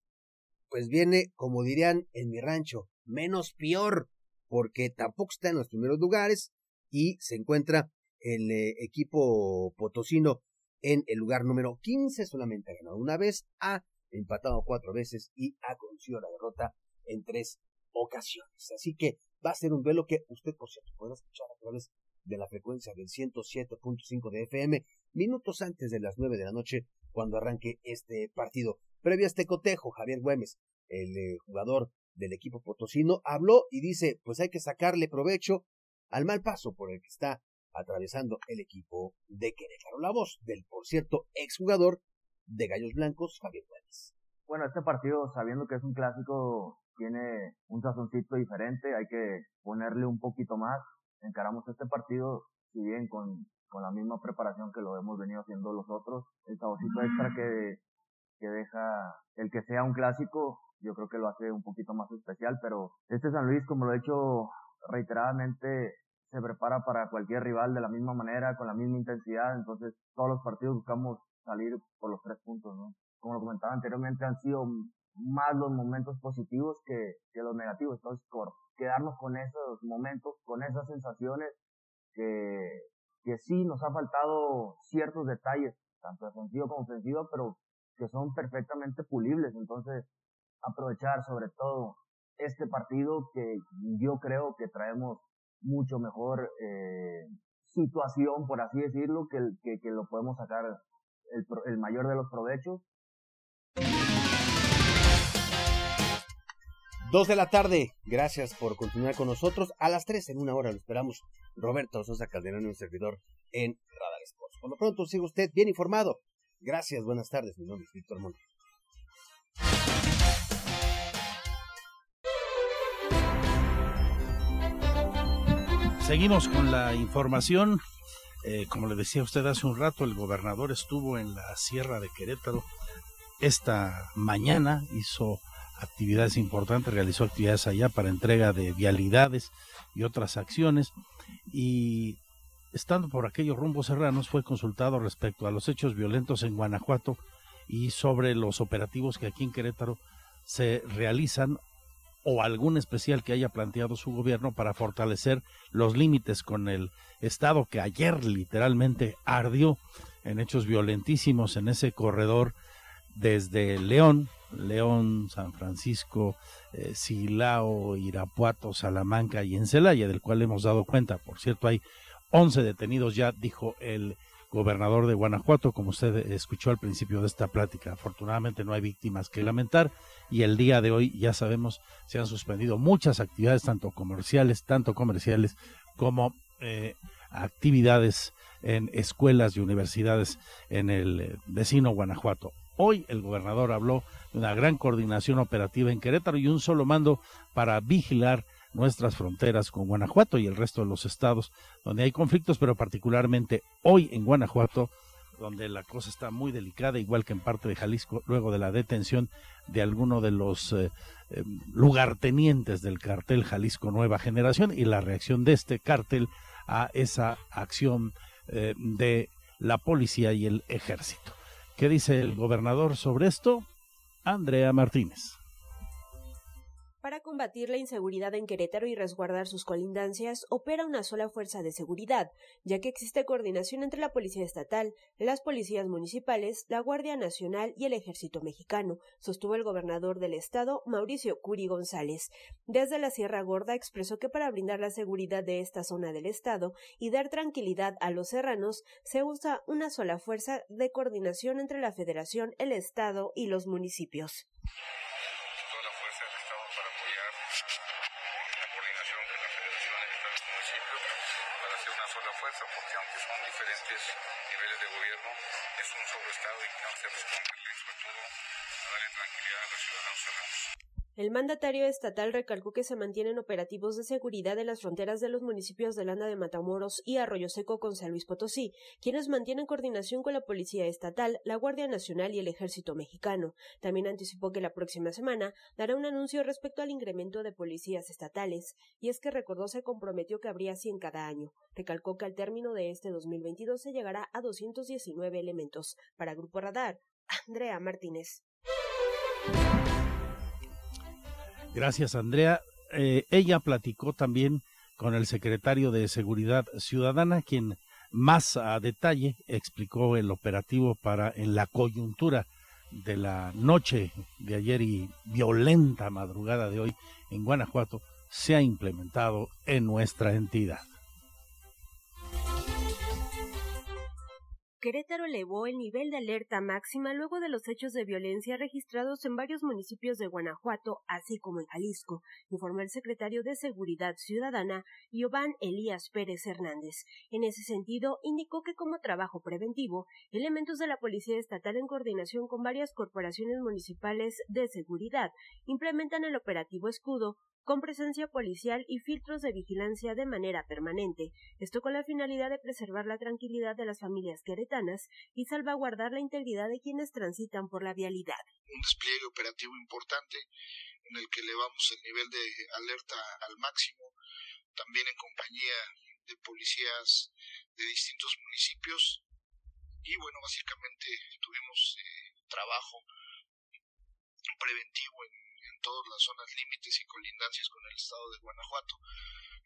pues viene, como dirían en mi rancho, menos peor, porque tampoco está en los primeros lugares y se encuentra el eh, equipo potosino en el lugar número 15, solamente ha ganado una vez, ha empatado cuatro veces y ha conseguido la derrota en tres ocasiones. Así que va a ser un duelo que usted, por cierto, podrá escuchar a través de la frecuencia del 107.5 de FM, minutos antes de las 9 de la noche, cuando arranque este partido. Previo a este cotejo, Javier Güemes, el eh, jugador del equipo potosino, habló y dice, pues hay que sacarle provecho al mal paso por el que está atravesando el equipo de Querétaro. La voz del, por cierto, exjugador de Gallos Blancos, Javier Juárez. Bueno, este partido, sabiendo que es un clásico, tiene un sazoncito diferente, hay que ponerle un poquito más. Encaramos este partido, si bien con, con la misma preparación que lo hemos venido haciendo los otros, el saborcito extra que, que deja el que sea un clásico yo creo que lo hace un poquito más especial, pero este San Luis, como lo he hecho reiteradamente, se prepara para cualquier rival de la misma manera, con la misma intensidad, entonces todos los partidos buscamos salir por los tres puntos, ¿no? Como lo comentaba anteriormente, han sido más los momentos positivos que, que los negativos, entonces por quedarnos con esos momentos, con esas sensaciones que, que sí nos ha faltado ciertos detalles, tanto defensivo como ofensivo, pero que son perfectamente pulibles. Entonces, aprovechar sobre todo este partido que yo creo que traemos mucho mejor eh, situación, por así decirlo, que, que, lo podemos sacar el, el mayor de los provechos. Dos de la tarde. Gracias por continuar con nosotros. A las tres en una hora lo esperamos. Roberto Sosa Calderón y un servidor en Radar Sports. Por lo pronto, siga usted bien informado. Gracias, buenas tardes. Mi nombre es Víctor Montt. Seguimos con la información. Eh, como le decía usted hace un rato, el gobernador estuvo en la Sierra de Querétaro esta mañana, hizo actividades importantes, realizó actividades allá para entrega de vialidades y otras acciones. Y estando por aquellos rumbos serranos fue consultado respecto a los hechos violentos en Guanajuato y sobre los operativos que aquí en Querétaro se realizan o algún especial que haya planteado su gobierno para fortalecer los límites con el Estado que ayer literalmente ardió en hechos violentísimos en ese corredor desde León, León, San Francisco, eh, Silao, Irapuato, Salamanca y en Celaya, del cual hemos dado cuenta. Por cierto, hay 11 detenidos ya, dijo el gobernador de Guanajuato, como usted escuchó al principio de esta plática. Afortunadamente no hay víctimas que lamentar y el día de hoy ya sabemos se han suspendido muchas actividades, tanto comerciales, tanto comerciales como eh, actividades en escuelas y universidades en el eh, vecino Guanajuato. Hoy el gobernador habló de una gran coordinación operativa en Querétaro y un solo mando para vigilar nuestras fronteras con Guanajuato y el resto de los estados donde hay conflictos, pero particularmente hoy en Guanajuato, donde la cosa está muy delicada, igual que en parte de Jalisco, luego de la detención de alguno de los eh, eh, lugartenientes del cartel Jalisco Nueva Generación y la reacción de este cartel a esa acción eh, de la policía y el ejército. ¿Qué dice el gobernador sobre esto? Andrea Martínez. Para combatir la inseguridad en Querétaro y resguardar sus colindancias, opera una sola fuerza de seguridad, ya que existe coordinación entre la Policía Estatal, las policías municipales, la Guardia Nacional y el Ejército Mexicano, sostuvo el gobernador del estado, Mauricio Curi González. Desde la Sierra Gorda expresó que para brindar la seguridad de esta zona del estado y dar tranquilidad a los serranos, se usa una sola fuerza de coordinación entre la Federación, el estado y los municipios. El mandatario estatal recalcó que se mantienen operativos de seguridad en las fronteras de los municipios de Landa de Matamoros y Arroyo Seco con San Luis Potosí, quienes mantienen coordinación con la Policía Estatal, la Guardia Nacional y el Ejército Mexicano. También anticipó que la próxima semana dará un anuncio respecto al incremento de policías estatales, y es que recordó se comprometió que habría 100 cada año. Recalcó que al término de este 2022 se llegará a 219 elementos. Para Grupo Radar, Andrea Martínez. Gracias, Andrea. Eh, ella platicó también con el secretario de Seguridad Ciudadana, quien más a detalle explicó el operativo para en la coyuntura de la noche de ayer y violenta madrugada de hoy en Guanajuato se ha implementado en nuestra entidad. Querétaro elevó el nivel de alerta máxima luego de los hechos de violencia registrados en varios municipios de Guanajuato, así como en Jalisco, informó el secretario de Seguridad Ciudadana, Giovanni Elías Pérez Hernández. En ese sentido, indicó que como trabajo preventivo, elementos de la Policía Estatal en coordinación con varias corporaciones municipales de seguridad implementan el operativo Escudo con presencia policial y filtros de vigilancia de manera permanente, esto con la finalidad de preservar la tranquilidad de las familias queretanas y salvaguardar la integridad de quienes transitan por la vialidad. Un despliegue operativo importante en el que elevamos el nivel de alerta al máximo, también en compañía de policías de distintos municipios y bueno, básicamente tuvimos eh, trabajo preventivo en, todas las zonas límites y colindancias con el estado de Guanajuato.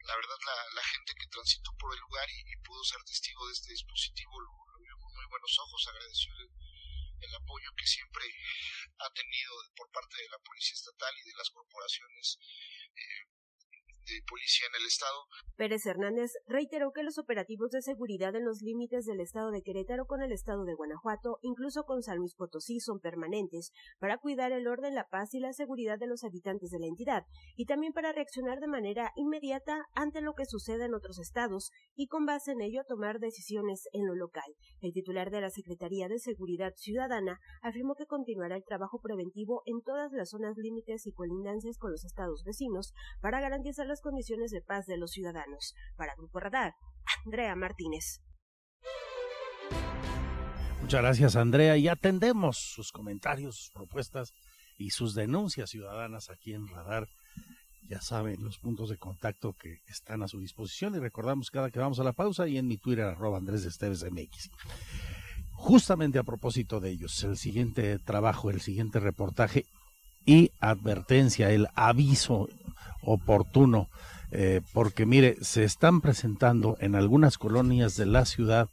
La verdad, la, gente que transitó por el lugar y, pudo ser testigo de este dispositivo lo, vio con muy buenos ojos, agradeció el, apoyo que siempre ha tenido por parte de la Policía Estatal y de las corporaciones eh, de policía en el estado. Pérez Hernández reiteró que los operativos de seguridad en los límites del estado de Querétaro con el estado de Guanajuato, incluso con San Luis Potosí, son permanentes para cuidar el orden, la paz y la seguridad de los habitantes de la entidad y también para reaccionar de manera inmediata ante lo que suceda en otros estados y con base en ello tomar decisiones en lo local. El titular de la Secretaría de Seguridad Ciudadana afirmó que continuará el trabajo preventivo en todas las zonas límites y colindancias con los estados vecinos para garantizar la condiciones de paz de los ciudadanos. Para Grupo Radar, Andrea Martínez. Muchas gracias, Andrea. Y atendemos sus comentarios, sus propuestas y sus denuncias ciudadanas aquí en Radar. Ya saben los puntos de contacto que están a su disposición y recordamos cada que vamos a la pausa y en mi Twitter arroba Andrés Esteves MX. Justamente a propósito de ellos, el siguiente trabajo, el siguiente reportaje y advertencia, el aviso oportuno, eh, porque mire, se están presentando en algunas colonias de la ciudad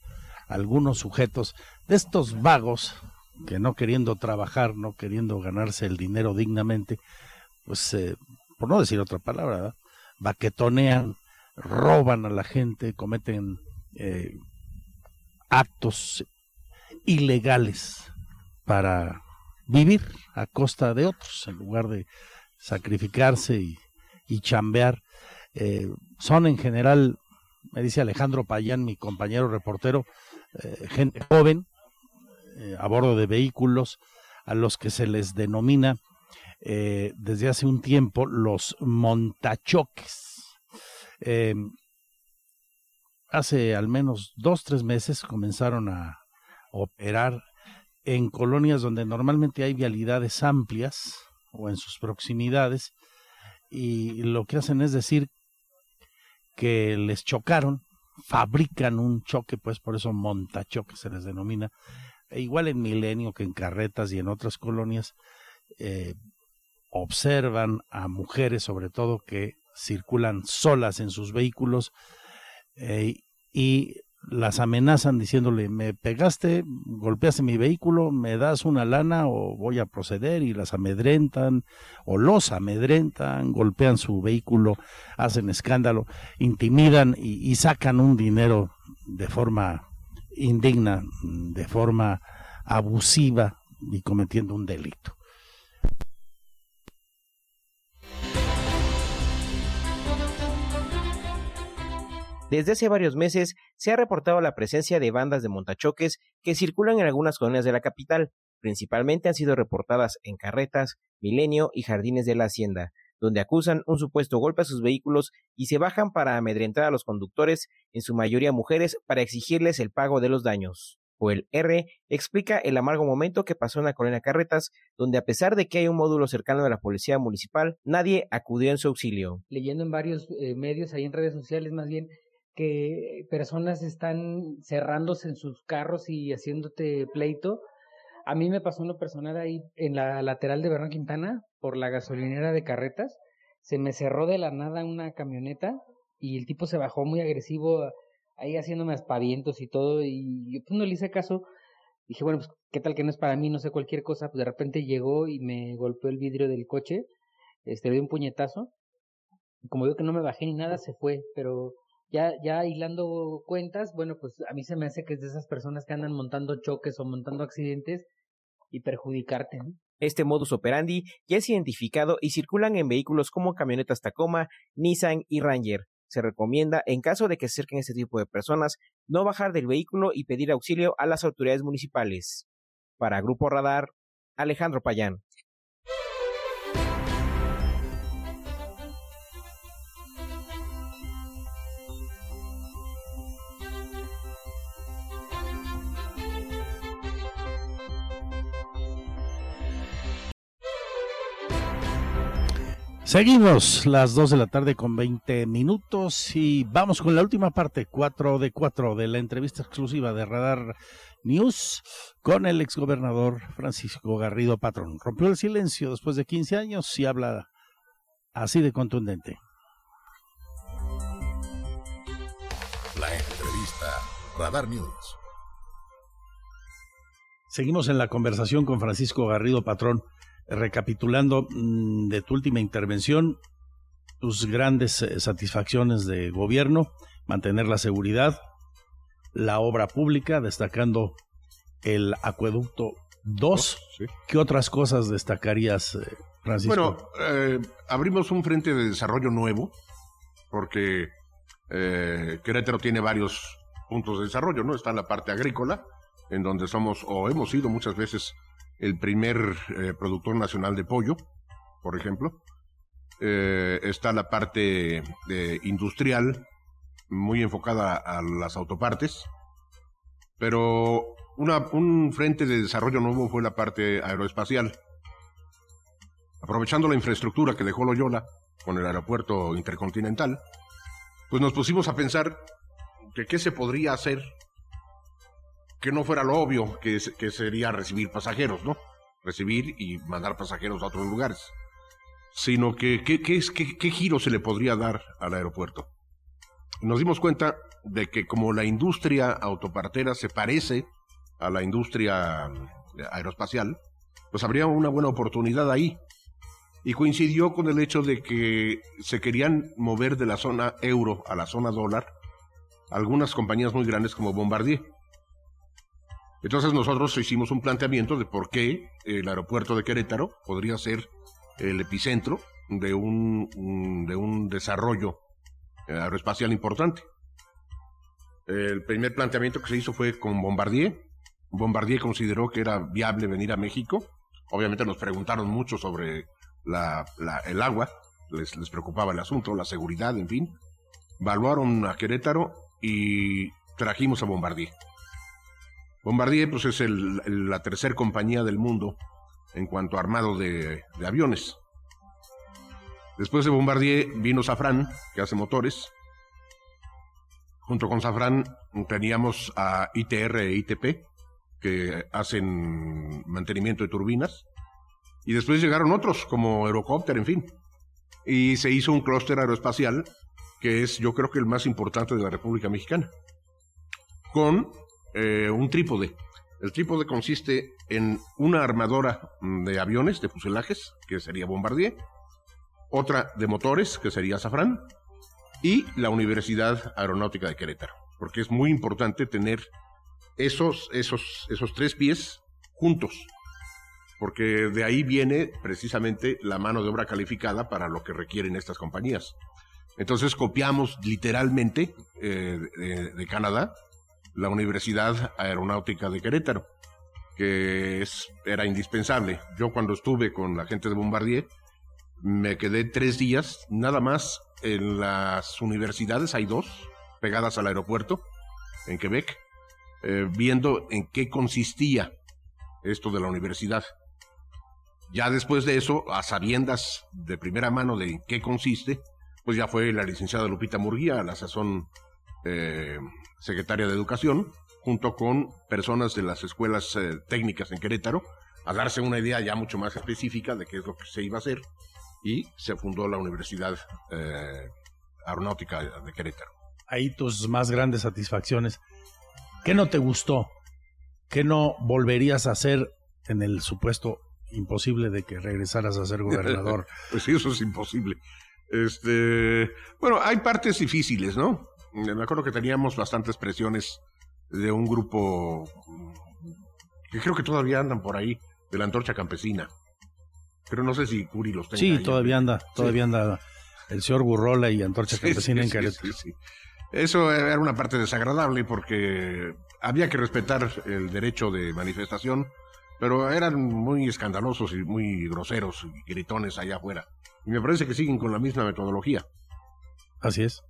algunos sujetos de estos vagos que no queriendo trabajar, no queriendo ganarse el dinero dignamente, pues, eh, por no decir otra palabra, baquetonean, roban a la gente, cometen eh, actos ilegales para vivir a costa de otros, en lugar de sacrificarse y, chambear. Eh, son en general, me dice Alejandro Payán, mi compañero reportero, eh, gente joven, eh, a bordo de vehículos, a los que se les denomina desde hace un tiempo los montachoques. hace al menos dos, tres meses comenzaron a operar en colonias donde normalmente hay vialidades amplias o en sus proximidades y lo que hacen es decir que les chocaron, fabrican un choque, pues por eso montachoque se les denomina, e igual en Milenio que en Carretas y en otras colonias, eh, observan a mujeres sobre todo que circulan solas en sus vehículos eh, y las amenazan diciéndole, me pegaste, golpeaste mi vehículo, me das una lana o voy a proceder y las amedrentan o los amedrentan, golpean su vehículo, hacen escándalo, intimidan y, sacan un dinero de forma indigna, de forma abusiva y cometiendo un delito. Desde hace varios meses se ha reportado la presencia de bandas de montachoques que circulan en algunas colonias de la capital. Principalmente han sido reportadas en Carretas, Milenio y Jardines de la Hacienda, donde acusan un supuesto golpe a sus vehículos y se bajan para amedrentar a los conductores, en su mayoría mujeres, para exigirles el pago de los daños. O el R explica el amargo momento que pasó en la colonia Carretas, donde a pesar de que hay un módulo cercano de la policía municipal, nadie acudió en su auxilio. Leyendo en varios eh, medios, ahí en redes sociales más bien, que personas están cerrándose en sus carros y haciéndote pleito. A mí me pasó uno personal ahí en la lateral de Bernal Quintana, por la gasolinera de carretas. Se me cerró de la nada una camioneta y el tipo se bajó muy agresivo, ahí haciéndome aspavientos y todo. Y yo pues no le hice caso. Dije, bueno, pues qué tal que no es para mí, no sé cualquier cosa. Pues de repente llegó y me golpeó el vidrio del coche, este, le un puñetazo. Como veo que no me bajé ni nada, se fue, pero ya, ya hilando cuentas, bueno, pues a mí se me hace que es de esas personas que andan montando choques o montando accidentes y perjudicarte. Este modus operandi ya es identificado y circulan en vehículos como camionetas Tacoma, Nissan y Ranger. Se recomienda, en caso de que se acerquen este tipo de personas, no bajar del vehículo y pedir auxilio a las autoridades municipales. Para Grupo Radar, Alejandro Payán. Seguimos las 2 de la tarde con 20 minutos y vamos con la última parte, 4 de 4 de la entrevista exclusiva de Radar News con el exgobernador Francisco Garrido Patrón. Rompió el silencio después de 15 años y habla así de contundente. La entrevista Radar News. Seguimos en la conversación con Francisco Garrido Patrón recapitulando mm, de tu última intervención, tus grandes eh, satisfacciones de gobierno, mantener la seguridad, la obra pública, destacando el acueducto 2. ¿Qué otras cosas destacarías, eh, Francisco? Bueno, eh, abrimos un frente de desarrollo nuevo, porque Querétaro tiene varios puntos de desarrollo, ¿no? Está en la parte agrícola, en donde somos o hemos sido muchas veces el primer eh, productor nacional de pollo, por ejemplo. Eh, está la parte de industrial, muy enfocada a las autopartes. Pero una, un frente de desarrollo nuevo fue la parte aeroespacial. Aprovechando la infraestructura que dejó Loyola con el aeropuerto intercontinental, pues nos pusimos a pensar que qué se podría hacer que no fuera lo obvio que, que sería recibir pasajeros, ¿no? Recibir y mandar pasajeros a otros lugares. Sino que qué, qué, qué giro se le podría dar al aeropuerto. Nos dimos cuenta de que como la industria autopartera se parece a la industria aeroespacial, pues habría una buena oportunidad ahí. Y coincidió con el hecho de que se querían mover de la zona euro a la zona dólar algunas compañías muy grandes como Bombardier. Entonces nosotros hicimos un planteamiento de por qué el aeropuerto de Querétaro podría ser el epicentro de un, de un desarrollo eh, aeroespacial importante. El primer planteamiento que se hizo fue con Bombardier. Bombardier consideró que era viable venir a México. Obviamente nos preguntaron mucho sobre el agua, les, les preocupaba el asunto, la seguridad, en fin. Evaluaron a Querétaro y trajimos a Bombardier. Bombardier pues, es la tercera compañía del mundo en cuanto a armado de, aviones. Después de Bombardier vino Safran, que hace motores. Junto con Safran teníamos a ITR e ITP, que hacen mantenimiento de turbinas. Y después llegaron otros, como Eurocopter, en fin. Y se hizo un clúster aeroespacial, que es yo creo que el más importante de la República Mexicana. Con eh, un trípode. El trípode consiste en una armadora de aviones, de fuselajes, que sería Bombardier, otra de motores, que sería Safran, y la Universidad Aeronáutica de Querétaro, porque es muy importante tener esos, esos, esos tres pies juntos, porque de ahí viene precisamente la mano de obra calificada para lo que requieren estas compañías. Entonces copiamos literalmente eh, de Canadá la Universidad Aeronáutica de Querétaro, que es, era indispensable. Yo cuando estuve con la gente de Bombardier, me quedé tres días nada más en las universidades, hay dos, pegadas al aeropuerto, en Quebec, eh, viendo en qué consistía esto de la universidad. Ya después de eso, a sabiendas de primera mano de en qué consiste, pues ya fue la licenciada Lupita Murguía, la sazón eh, secretaria de Educación, junto con personas de las escuelas eh, técnicas en Querétaro, a darse una idea ya mucho más específica de qué es lo que se iba a hacer, y se fundó la Universidad eh, Aeronáutica de Querétaro. Ahí tus más grandes satisfacciones. ¿Qué no te gustó? ¿Qué no volverías a hacer en el supuesto imposible de que regresaras a ser gobernador? pues sí, eso es imposible. Este, bueno, hay partes difíciles, ¿no? Me acuerdo que teníamos bastantes presiones de un grupo que creo que todavía andan por ahí, de la antorcha campesina. Pero no sé si Curi los tenga. Sí, todavía anda, todavía anda el señor Burrola y Antorcha Campesina en Querétaro. Eso era una parte desagradable porque había que respetar el derecho de manifestación, pero eran muy escandalosos y muy groseros y gritones allá afuera. Y me parece que siguen con la misma metodología. Así es.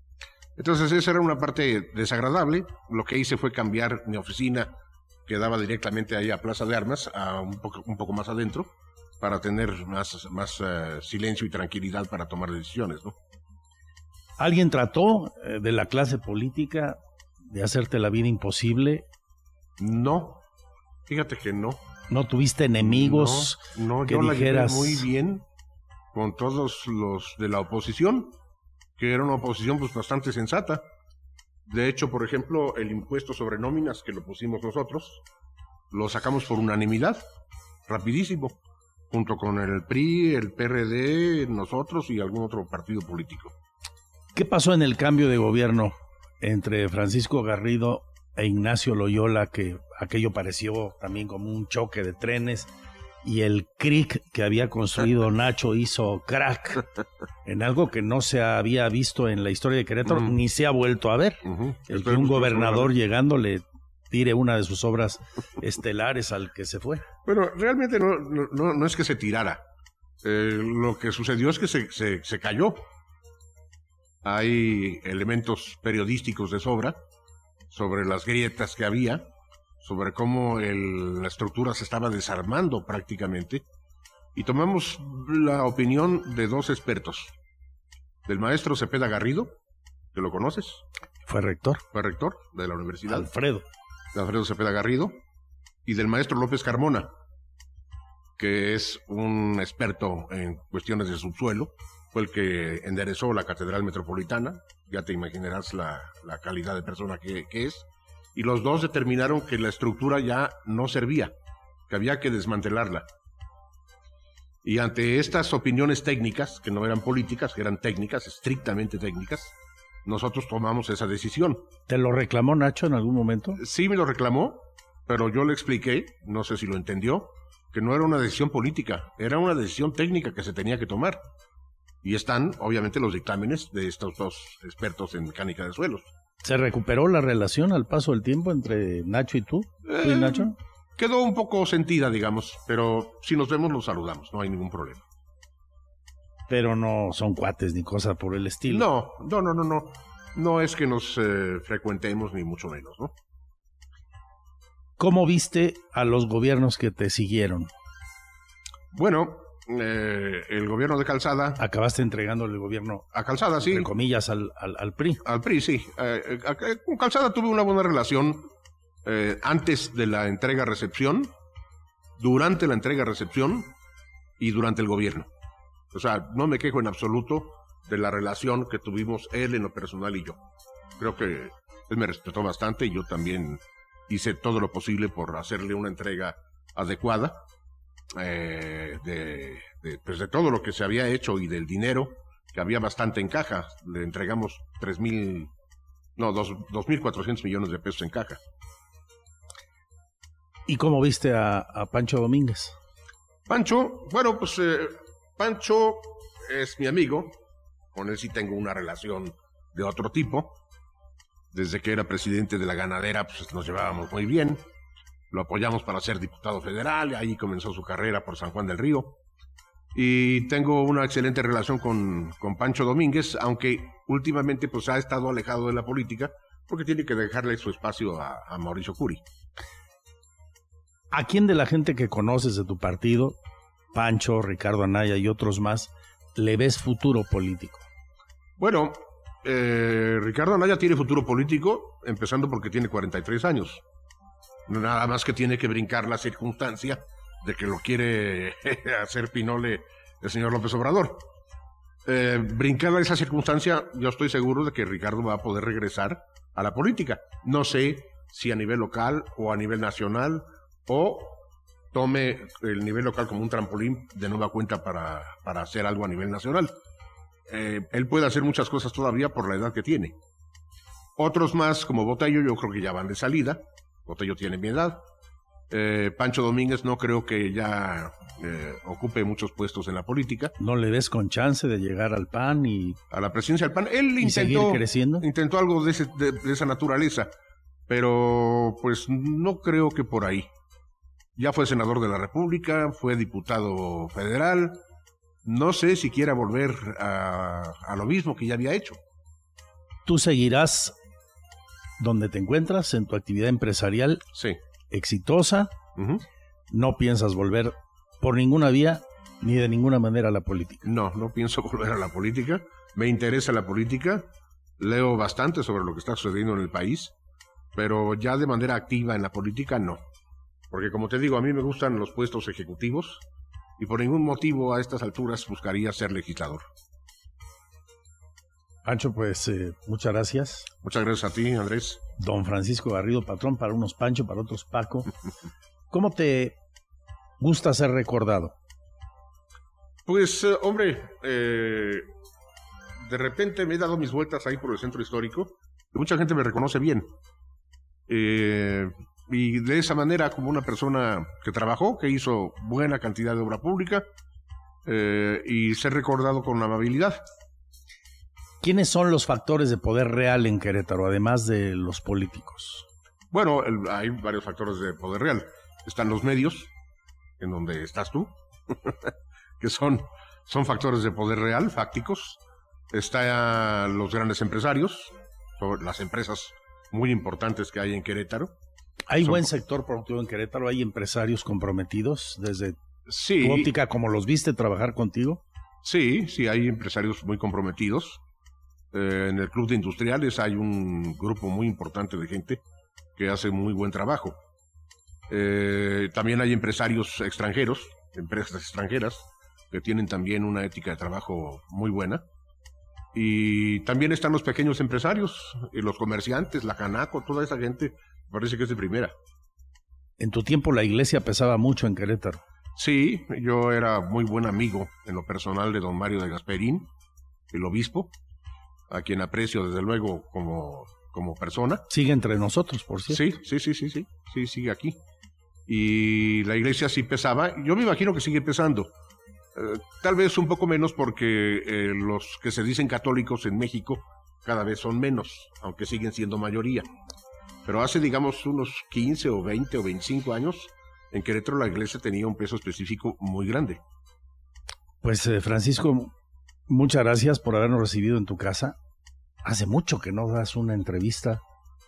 Entonces esa era una parte desagradable. Lo que hice fue cambiar mi oficina, que daba directamente ahí a Plaza de Armas, a un poco, un poco más adentro. para tener más, más eh, silencio y tranquilidad para tomar decisiones, ¿no? ¿Alguien trató eh, de la clase política de hacerte la vida imposible? No, fíjate que no. ¿No tuviste enemigos no, no, que yo la llevé dijeras muy bien con todos los de la oposición, que era una oposición pues bastante sensata. De hecho, por ejemplo, el impuesto sobre nóminas que lo pusimos nosotros, lo sacamos por unanimidad, rapidísimo, junto con el PRI, el PRD, nosotros y algún otro partido político. ¿Qué pasó en el cambio de gobierno entre Francisco Garrido e Ignacio Loyola, que aquello pareció también como un choque de trenes, y el CRIC que había construido Nacho hizo crack en algo que no se había visto en la historia de Querétaro, ni se ha vuelto a ver. El que un gobernador llegando le tire una de sus obras estelares al que se fue. Bueno, realmente no, no, no- no es que se tirara. Eh, lo que sucedió es que se, se, se cayó. Hay elementos periodísticos de sobra sobre las grietas que había, sobre cómo el- la estructura se estaba desarmando prácticamente. Y tomamos la opinión de dos expertos. Del maestro Cepeda Garrido, que lo conoces. Fue rector. Fue rector de la universidad. Alfredo. De Alfredo Cepeda Garrido. Y del maestro López Carmona, que es un experto en cuestiones de subsuelo. Fue el que enderezó la Catedral Metropolitana. Ya te imaginarás la, la calidad de persona que, que es. Y los dos determinaron que la estructura ya no servía, que había que desmantelarla. Y ante estas opiniones técnicas, que no eran políticas, que eran técnicas, estrictamente técnicas, nosotros tomamos esa decisión. ¿Te lo reclamó Nacho en algún momento? Sí me lo reclamó, pero yo le expliqué, no sé si lo entendió, que no era una decisión política, era una decisión técnica que se tenía que tomar. Y están, obviamente, los dictámenes de estos dos expertos en mecánica de suelos. ¿Se recuperó la relación al paso del tiempo entre Nacho y tú? ¿Tú y Eh, Nacho? Quedó un poco sentida, digamos, pero si nos vemos los saludamos, no hay ningún problema. Pero no son cuates ni cosa por el estilo. No, no, no, no, no. No es que nos eh, frecuentemos ni mucho menos, ¿no? ¿Cómo viste a los gobiernos que te siguieron? Bueno, eh, el gobierno de Calzada. Acabaste entregándole el gobierno. A Calzada, sí. Entre comillas, al, al, al PRI. Al PRI, sí. Eh, con Calzada tuve una buena relación eh, antes de la entrega-recepción, durante la entrega-recepción y durante el gobierno. O sea, no me quejo en absoluto de la relación que tuvimos él en lo personal y yo. Creo que él me respetó bastante y yo también hice todo lo posible por hacerle una entrega adecuada eh, de, de, pues de todo lo que se había hecho y del dinero, que había bastante en caja. Le entregamos tres mil, no, dos, dos mil cuatrocientos millones de pesos en caja. ¿Y cómo viste a, a Pancho Domínguez? Pancho, bueno, pues eh, Pancho es mi amigo, con él sí tengo una relación de otro tipo. Desde que era presidente de la ganadera, pues nos llevábamos muy bien. Lo apoyamos para ser diputado federal, y ahí comenzó su carrera por San Juan del Río. Y tengo una excelente relación con, con Pancho Domínguez, aunque últimamente pues ha estado alejado de la política, porque tiene que dejarle su espacio a, a Mauricio Curi. ¿A quién de la gente que conoces de tu partido, Pancho, Ricardo Anaya y otros más, le ves futuro político? Bueno, eh, Ricardo Anaya tiene futuro político, empezando porque tiene 43 años. Nada más que tiene que brincar la circunstancia de que lo quiere hacer Pinole el señor López Obrador. Eh, brincada esa circunstancia, yo estoy seguro de que Ricardo va a poder regresar a la política. No sé si a nivel local o a nivel nacional o tome el nivel local como un trampolín de nueva cuenta para, para hacer algo a nivel nacional. Eh, él puede hacer muchas cosas todavía por la edad que tiene. Otros más, como Botello, yo creo que ya van de salida. Botello tiene mi edad. Eh, Pancho Domínguez no creo que ya eh, ocupe muchos puestos en la política. ¿No le ves con chance de llegar al PAN y a la presidencia del PAN? Él y seguir intentó, creciendo? intentó algo de, ese- de- de esa naturaleza, pero pues no creo que por ahí. Ya fue senador de la República, fue diputado federal. No sé si quiera volver a, a lo mismo que ya había hecho. ¿Tú seguirás donde te encuentras en tu actividad empresarial Sí. exitosa? ¿No piensas volver por ninguna vía ni de ninguna manera a la política. No, no pienso volver a la política. Me interesa la política. Leo bastante sobre lo que está sucediendo en el país, pero ya de manera activa en la política no. Porque como te digo, a mí me gustan los puestos ejecutivos y por ningún motivo a estas alturas buscaría ser legislador. Pancho, pues eh, muchas gracias. Muchas gracias a ti, Andrés. Don Francisco Garrido, patrón, para unos Pancho, para otros Paco. ¿Cómo te gusta ser recordado? Pues, eh, hombre, eh, de repente me he dado mis vueltas ahí por el centro histórico. Y mucha gente me reconoce bien. Eh, y de esa manera, como una persona que trabajó, que hizo buena cantidad de obra pública y ser recordado con amabilidad. ¿Quiénes son los factores de poder real en Querétaro, además de los políticos? Bueno, el- hay varios factores de poder real. Están los medios, en donde estás tú, que son, son factores de poder real, fácticos. Están los grandes empresarios, las empresas muy importantes que hay en Querétaro. ¿Hay Son- buen sector productivo en Querétaro? ¿Hay empresarios comprometidos desde Sí. tu óptica, como los viste trabajar contigo? Sí, sí, hay empresarios muy comprometidos. Eh, en el Club de Industriales hay un grupo muy importante de gente que hace muy buen trabajo. Eh, también hay empresarios extranjeros, empresas extranjeras, que tienen también una ética de trabajo muy buena. Y también están los pequeños empresarios, y los comerciantes, la Canaco, toda esa gente, parece que es de primera. En tu tiempo la iglesia pesaba mucho en Querétaro. Sí, yo era muy buen amigo en lo personal de don Mario de Gasperín, el obispo, a quien aprecio desde luego como, como persona. Sigue entre nosotros, por cierto. Sí, sí, sí, sí, sí, sí, sigue aquí. Y la iglesia sí pesaba, yo me imagino que sigue pesando. Eh, tal vez un poco menos porque eh, los que se dicen católicos en México cada vez son menos, aunque siguen siendo mayoría. Pero hace, digamos, unos 15 o 20 o 25 años, en Querétaro la iglesia tenía un peso específico muy grande. Pues eh, Francisco, muchas gracias por habernos recibido en tu casa. Hace mucho que no das una entrevista.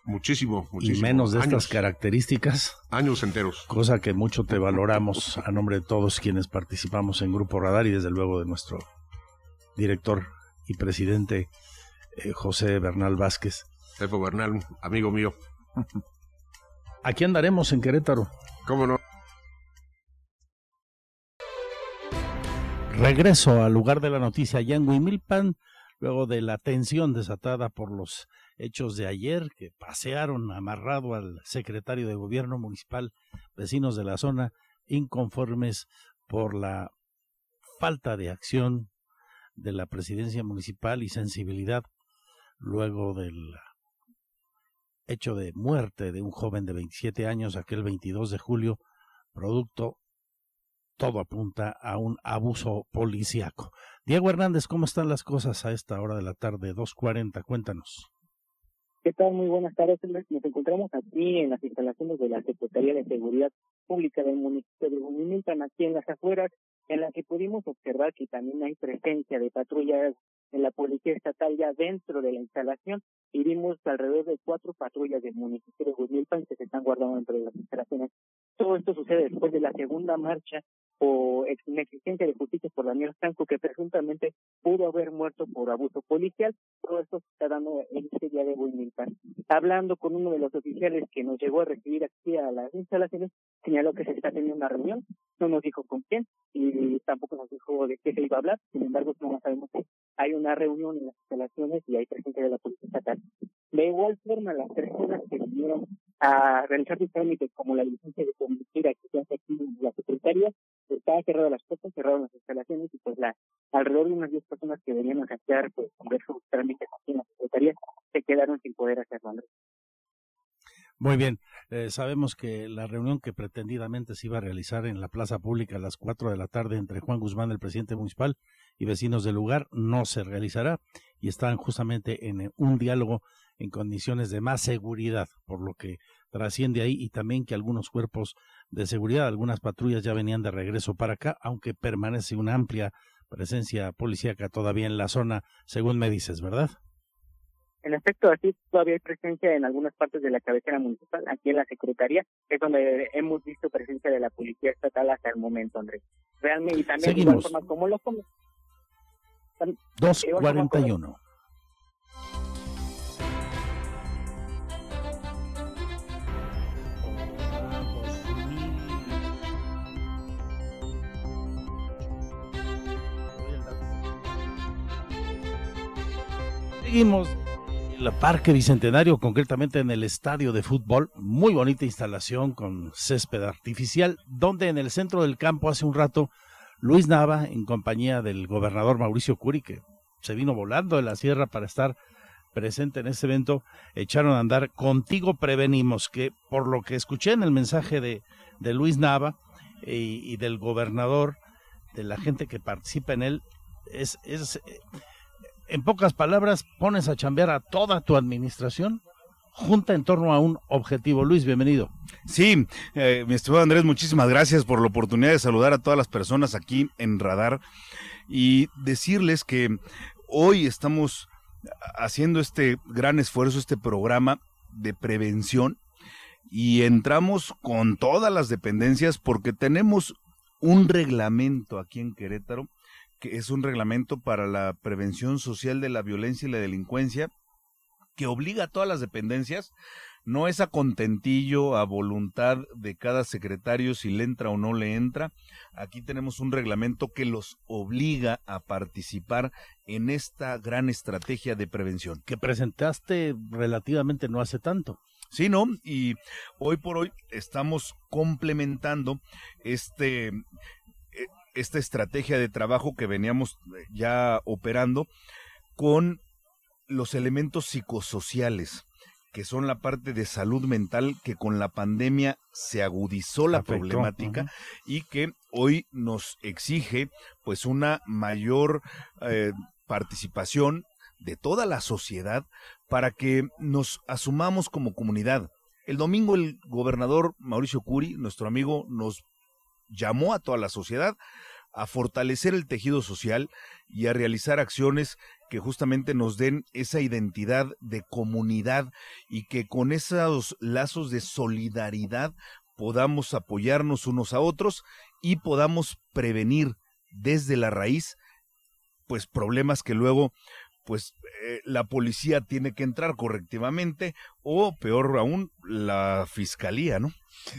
Muchísimo, muchísimo. Y menos de Años. estas características. Años enteros. Cosa que mucho te valoramos a nombre de todos quienes participamos en Grupo Radar y desde luego de nuestro director y presidente eh, José Bernal Vázquez. Bernal, amigo mío. Aquí andaremos en Querétaro. ¿Cómo no? Regreso al lugar de la noticia. Allá en Huimilpan, luego de la tensión desatada por los hechos de ayer que pasearon amarrado al secretario de gobierno municipal, vecinos de la zona inconformes por la falta de acción de la presidencia municipal y sensibilidad luego del hecho de muerte de un joven de 27 años aquel 22 de julio, producto todo apunta a un abuso policíaco. Diego Hernández, ¿cómo están las cosas a esta hora de la tarde? 2.40, cuéntanos. ¿Qué tal? Muy buenas tardes. Nos encontramos aquí en las instalaciones de la Secretaría de Seguridad Pública del municipio de Huimilpan, aquí en las afueras, en la que pudimos observar que también hay presencia de patrullas de la Policía Estatal ya dentro de la instalación y vimos alrededor de cuatro patrullas del municipio de Huimilpan que se están guardando dentro de las instalaciones. Todo esto sucede después de la segunda marcha ex- inexistencia de justicia por Daniel Franco, que presuntamente pudo haber muerto por abuso policial. Todo esto se está dando en este día de Huimilpan. Hablando con uno de los oficiales que nos llegó a recibir aquí a las instalaciones, señaló que se está teniendo una reunión, no nos dijo con quién y tampoco nos dijo de qué se iba a hablar, sin embargo, no sabemos que hay una reunión en las instalaciones y hay presencia de la Policía Estatal. De igual forma, las personas que vinieron a realizar sus trámites como la licencia de conducir que hace aquí la Secretaría, estaba cerrada las puertas, cerraron las instalaciones y pues la alrededor de unas 10 personas que venían a saquear pues ver sus trámites aquí en la Secretaría se quedaron sin poder hacerlo. Andrés. Muy bien, eh, sabemos que la reunión que pretendidamente se iba a realizar en la plaza pública a las 4 de la tarde entre Juan Guzmán, el presidente municipal, y vecinos del lugar no se realizará y están justamente en eh, un diálogo en condiciones de más seguridad, por lo que trasciende ahí y también que algunos cuerpos de seguridad, algunas patrullas ya venían de regreso para acá, aunque permanece una amplia presencia policíaca todavía en la zona, según me dices, ¿verdad? En efecto, así todavía hay presencia en algunas partes de la cabecera municipal, aquí en la Secretaría, es donde hemos visto presencia de la Policía Estatal hasta el momento, Andrés. Realmente, y también de igual Seguimos. forma, como lo como. 241. Seguimos en el Parque Bicentenario, concretamente en el estadio de fútbol. Muy bonita instalación con césped artificial, donde en el centro del campo hace un rato Luis Nava, en compañía del gobernador Mauricio Curi, que se vino volando de la sierra para estar presente en este evento, echaron a andar Contigo Prevenimos, que por lo que escuché en el mensaje de, de Luis Nava y, y del gobernador, de la gente que participa en él, es, es, eh, en pocas palabras, pones a chambear a toda tu administración junta en torno a un objetivo. Luis, bienvenido. Sí, eh, mi estimado Andrés, muchísimas gracias por la oportunidad de saludar a todas las personas aquí en Radar y decirles que hoy estamos haciendo este gran esfuerzo, este programa de prevención y entramos con todas las dependencias porque tenemos un reglamento aquí en Querétaro que es un reglamento para la prevención social de la violencia y la delincuencia que obliga a todas las dependencias, no es a contentillo, a voluntad de cada secretario si le entra o no le entra. Aquí tenemos un reglamento que los obliga a participar en esta gran estrategia de prevención. Que presentaste relativamente no hace tanto. Sí, ¿no? Y hoy por hoy estamos complementando este esta estrategia de trabajo que veníamos ya operando con los elementos psicosociales, que son la parte de salud mental que con la pandemia se agudizó la Afectó, problemática y que hoy nos exige pues una mayor eh, participación de toda la sociedad para que nos asumamos como comunidad. El domingo el gobernador Mauricio Curi, nuestro amigo, nos llamó a toda la sociedad a fortalecer el tejido social y a realizar acciones que justamente nos den esa identidad de comunidad y que con esos lazos de solidaridad podamos apoyarnos unos a otros y podamos prevenir desde la raíz pues problemas que luego pues eh, la policía tiene que entrar correctivamente o peor aún la fiscalía, ¿no?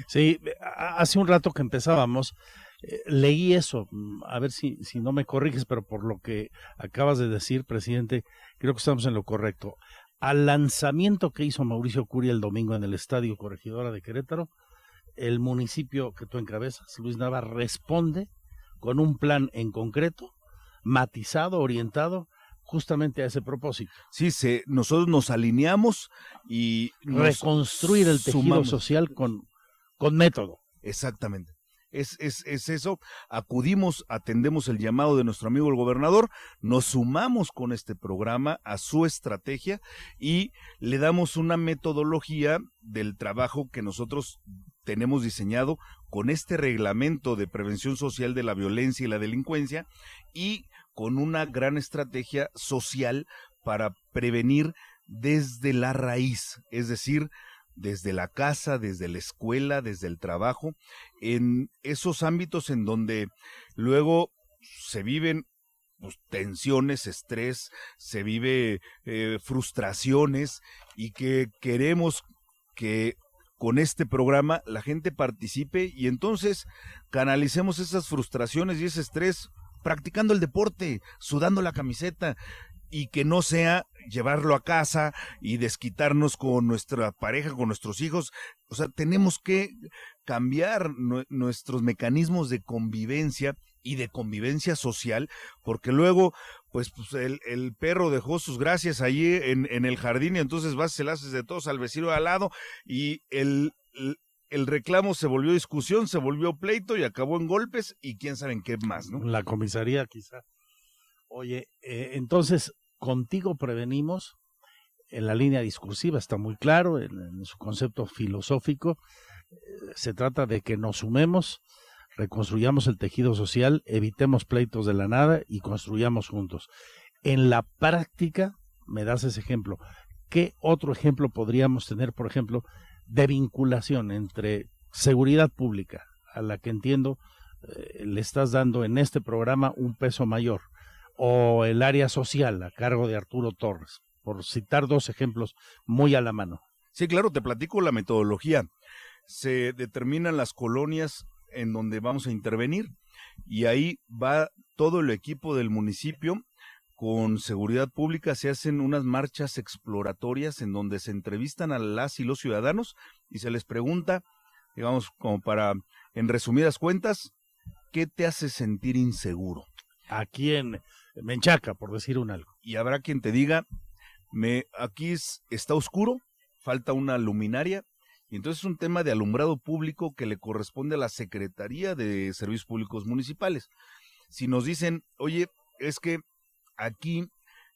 Sí, hace un rato que empezábamos, eh, leí eso, mm, a ver si, si no me corriges, pero por lo que acabas de decir, presidente, creo que estamos en lo correcto. Al lanzamiento que hizo Mauricio Curia el domingo en el Estadio Corregidora de Querétaro, el municipio que tú encabezas, Luis Nava, responde con un plan en concreto, matizado, orientado justamente a ese propósito. Sí, se, nosotros nos alineamos y Reconstruir el tejido sumamos. social con, con método. Exactamente. Es, es, es eso, acudimos, atendemos el llamado de nuestro amigo el gobernador, nos sumamos con este programa a su estrategia y le damos una metodología del trabajo que nosotros tenemos diseñado con este reglamento de prevención social de la violencia y la delincuencia y con una gran estrategia social para prevenir desde la raíz, es decir, desde la casa, desde la escuela, desde el trabajo, en esos ámbitos en donde luego se viven pues, tensiones, estrés, se vive eh, frustraciones y que queremos que con este programa la gente participe y entonces canalicemos esas frustraciones y ese estrés practicando el deporte, sudando la camiseta y que no sea llevarlo a casa y desquitarnos con nuestra pareja, con nuestros hijos. O sea, tenemos que cambiar nue- nuestros mecanismos de convivencia y de convivencia social, porque luego, pues, pues el, el perro dejó sus gracias allí en, en el jardín y entonces vas, se las haces de todos al vecino al lado y el, el, reclamo se volvió discusión, se volvió pleito y acabó en golpes y quién sabe en qué más, ¿no? La comisaría quizá. Oye, eh, entonces, contigo prevenimos, en la línea discursiva está muy claro, en, en su concepto filosófico, eh, se trata de que nos sumemos, reconstruyamos el tejido social, evitemos pleitos de la nada y construyamos juntos. En la práctica, me das ese ejemplo, ¿qué otro ejemplo podríamos tener, por ejemplo, de vinculación entre seguridad pública, a la que entiendo eh, le estás dando en este programa un peso mayor, o el área social a cargo de Arturo Torres, por citar dos ejemplos muy a la mano? Sí, claro, te platico la metodología. Se determinan las colonias en donde vamos a intervenir y ahí va todo el equipo del municipio con seguridad pública se hacen unas marchas exploratorias en donde se entrevistan a las y los ciudadanos y se les pregunta, digamos, como para, en resumidas cuentas, ¿qué te hace sentir inseguro? Aquí en Menchaca, por decir un algo. Y habrá quien te diga, me, aquí está oscuro, falta una luminaria, y entonces es un tema de alumbrado público que le corresponde a la Secretaría de Servicios Públicos Municipales. Si nos dicen, oye, es que aquí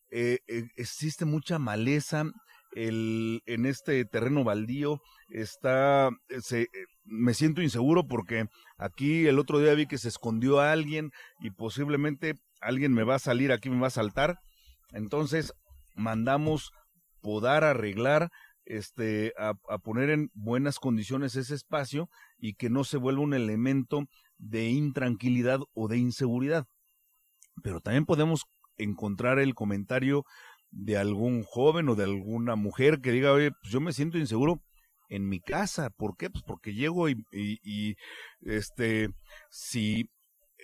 eh, eh, existe mucha maleza, en este terreno baldío está, eh, me siento inseguro porque aquí el otro día vi que se escondió a alguien y posiblemente alguien me va a salir aquí, me va a saltar. Entonces mandamos podar, arreglar, este, a, poner en buenas condiciones ese espacio y que no se vuelva un elemento de intranquilidad o de inseguridad. Pero también podemos encontrar el comentario de algún joven o de alguna mujer que diga, oye, pues yo me siento inseguro en mi casa. ¿Por qué? Pues porque llego y, este, si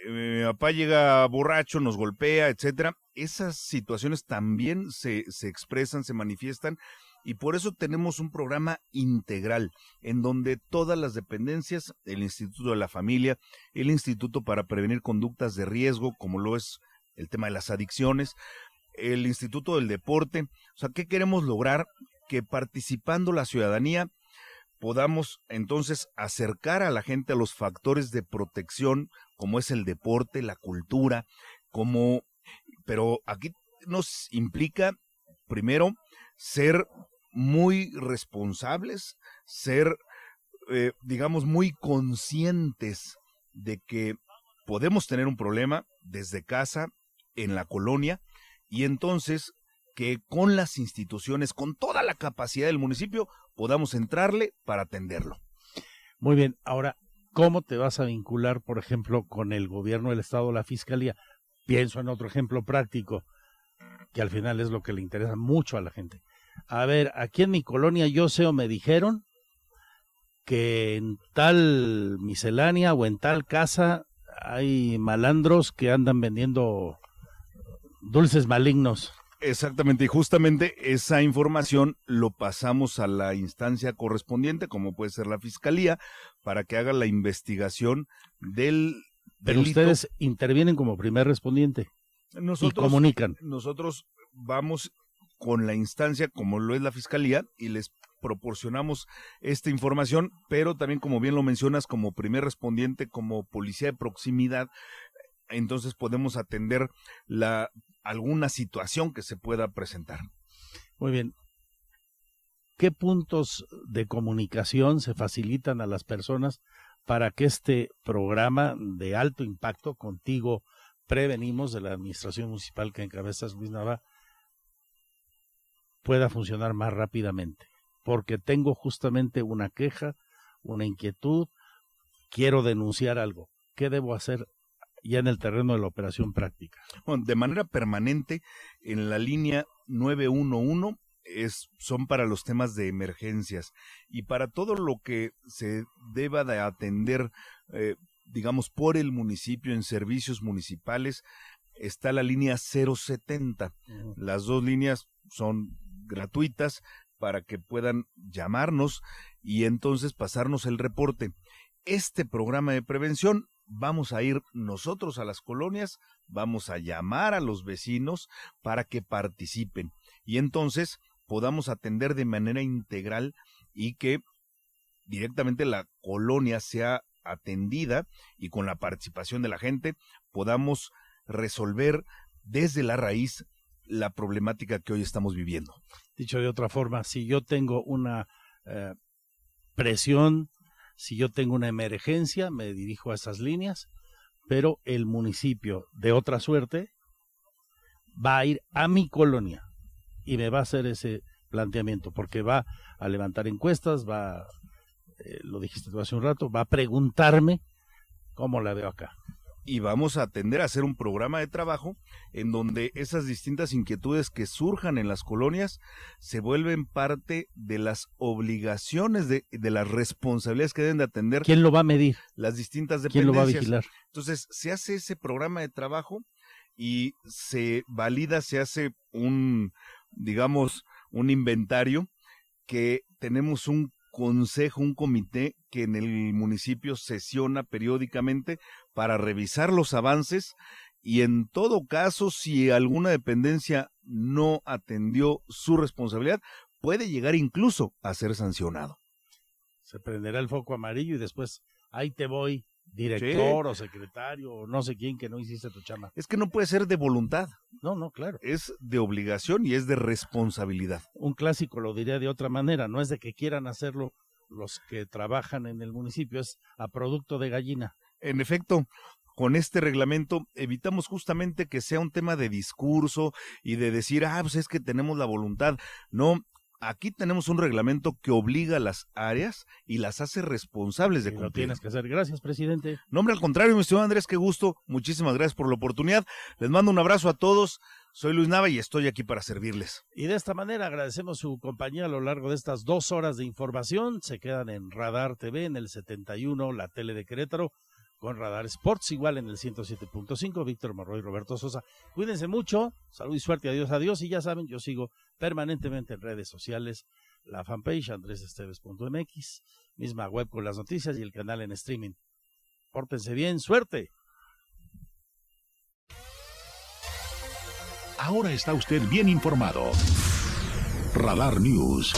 eh, mi papá llega borracho, nos golpea, etcétera, esas situaciones también se, se expresan, se manifiestan y por eso tenemos un programa integral en donde todas las dependencias, el Instituto de la Familia, el Instituto para Prevenir Conductas de Riesgo, como lo es el tema de las adicciones, el Instituto del Deporte. O sea, ¿qué queremos lograr? Que participando la ciudadanía podamos entonces acercar a la gente a los factores de protección, como es el deporte, la cultura, como, pero aquí nos implica, primero, ser muy responsables, ser, eh, digamos, muy conscientes de que podemos tener un problema desde casa, en la colonia y entonces que con las instituciones, con toda la capacidad del municipio, podamos entrarle para atenderlo. Muy bien, ahora, ¿cómo te vas a vincular, por ejemplo, con el gobierno del Estado la Fiscalía? Pienso en otro ejemplo práctico, que al final es lo que le interesa mucho a la gente. A ver, aquí en mi colonia yo sé o me dijeron que en tal miscelánea o en tal casa hay malandros que andan vendiendo dulces malignos. Exactamente, y justamente esa información lo pasamos a la instancia correspondiente, como puede ser la fiscalía, para que haga la investigación del Pero ustedes intervienen como primer respondiente nosotros, y comunican. Nosotros vamos con la instancia, como lo es la fiscalía, y les proporcionamos esta información, pero también, como bien lo mencionas, como primer respondiente, como policía de proximidad, entonces podemos atender la alguna situación que se pueda presentar. Muy bien. ¿Qué puntos de comunicación se facilitan a las personas para que este programa de alto impacto contigo prevenimos de la administración municipal que encabezas Luis Nava pueda funcionar más rápidamente? Porque tengo justamente una queja, una inquietud, quiero denunciar algo. ¿Qué debo hacer ya en el terreno de la operación práctica? Bueno, de manera permanente, en la línea 911 es, son para los temas de emergencias y para todo lo que se deba de atender, eh, digamos, por el municipio en servicios municipales, está la línea 070. Las dos líneas son gratuitas para que puedan llamarnos y entonces pasarnos el reporte. Este programa de prevención vamos a ir nosotros a las colonias, vamos a llamar a los vecinos para que participen y entonces podamos atender de manera integral y que directamente la colonia sea atendida y con la participación de la gente podamos resolver desde la raíz la problemática que hoy estamos viviendo. Dicho de otra forma, si yo tengo una eh, presión si yo tengo una emergencia, me dirijo a esas líneas, pero el municipio, de otra suerte, va a ir a mi colonia y me va a hacer ese planteamiento, porque va a levantar encuestas, va, eh, lo dijiste tú hace un rato, va a preguntarme cómo la veo acá y vamos a atender a hacer un programa de trabajo en donde esas distintas inquietudes que surjan en las colonias se vuelven parte de las obligaciones, de, de las responsabilidades que deben de atender. ¿Quién lo va a medir? Las distintas dependencias. ¿Quién lo va a vigilar? Entonces, se hace ese programa de trabajo y se valida, se hace un, digamos, un inventario que tenemos un consejo, un comité que en el municipio sesiona periódicamente para revisar los avances y en todo caso, si alguna dependencia no atendió su responsabilidad, puede llegar incluso a ser sancionado. Se prenderá el foco amarillo y después ahí te voy, director o secretario o no sé quién que no hiciste tu chama. Es que no puede ser de voluntad. No, no, claro. Es de obligación y es de responsabilidad. Un clásico lo diría de otra manera, no es de que quieran hacerlo los que trabajan en el municipio, es a producto de gallina. En efecto, con este reglamento evitamos justamente que sea un tema de discurso y de decir, ah, pues es que tenemos la voluntad. No, aquí tenemos un reglamento que obliga a las áreas y las hace responsables de cumplir. Lo tienes que hacer. Gracias, presidente. No, hombre, al contrario, mi estimado Andrés, qué gusto. Muchísimas gracias por la oportunidad. Les mando un abrazo a todos. Soy Luis Nava y estoy aquí para servirles. Y de esta manera agradecemos su compañía a lo largo de estas dos horas de información. Se quedan en Radar TV, en el 71, la tele de Querétaro, con Radar Sports, igual en el 107.5. Víctor Morroy Roberto Sosa. Cuídense mucho. Salud y suerte. Adiós, adiós. Y ya saben, yo sigo permanentemente en redes sociales. La fanpage andresesteves.mx, misma web con las noticias y el canal en streaming. Pórtense bien. Suerte. Ahora está usted bien informado. Radar News.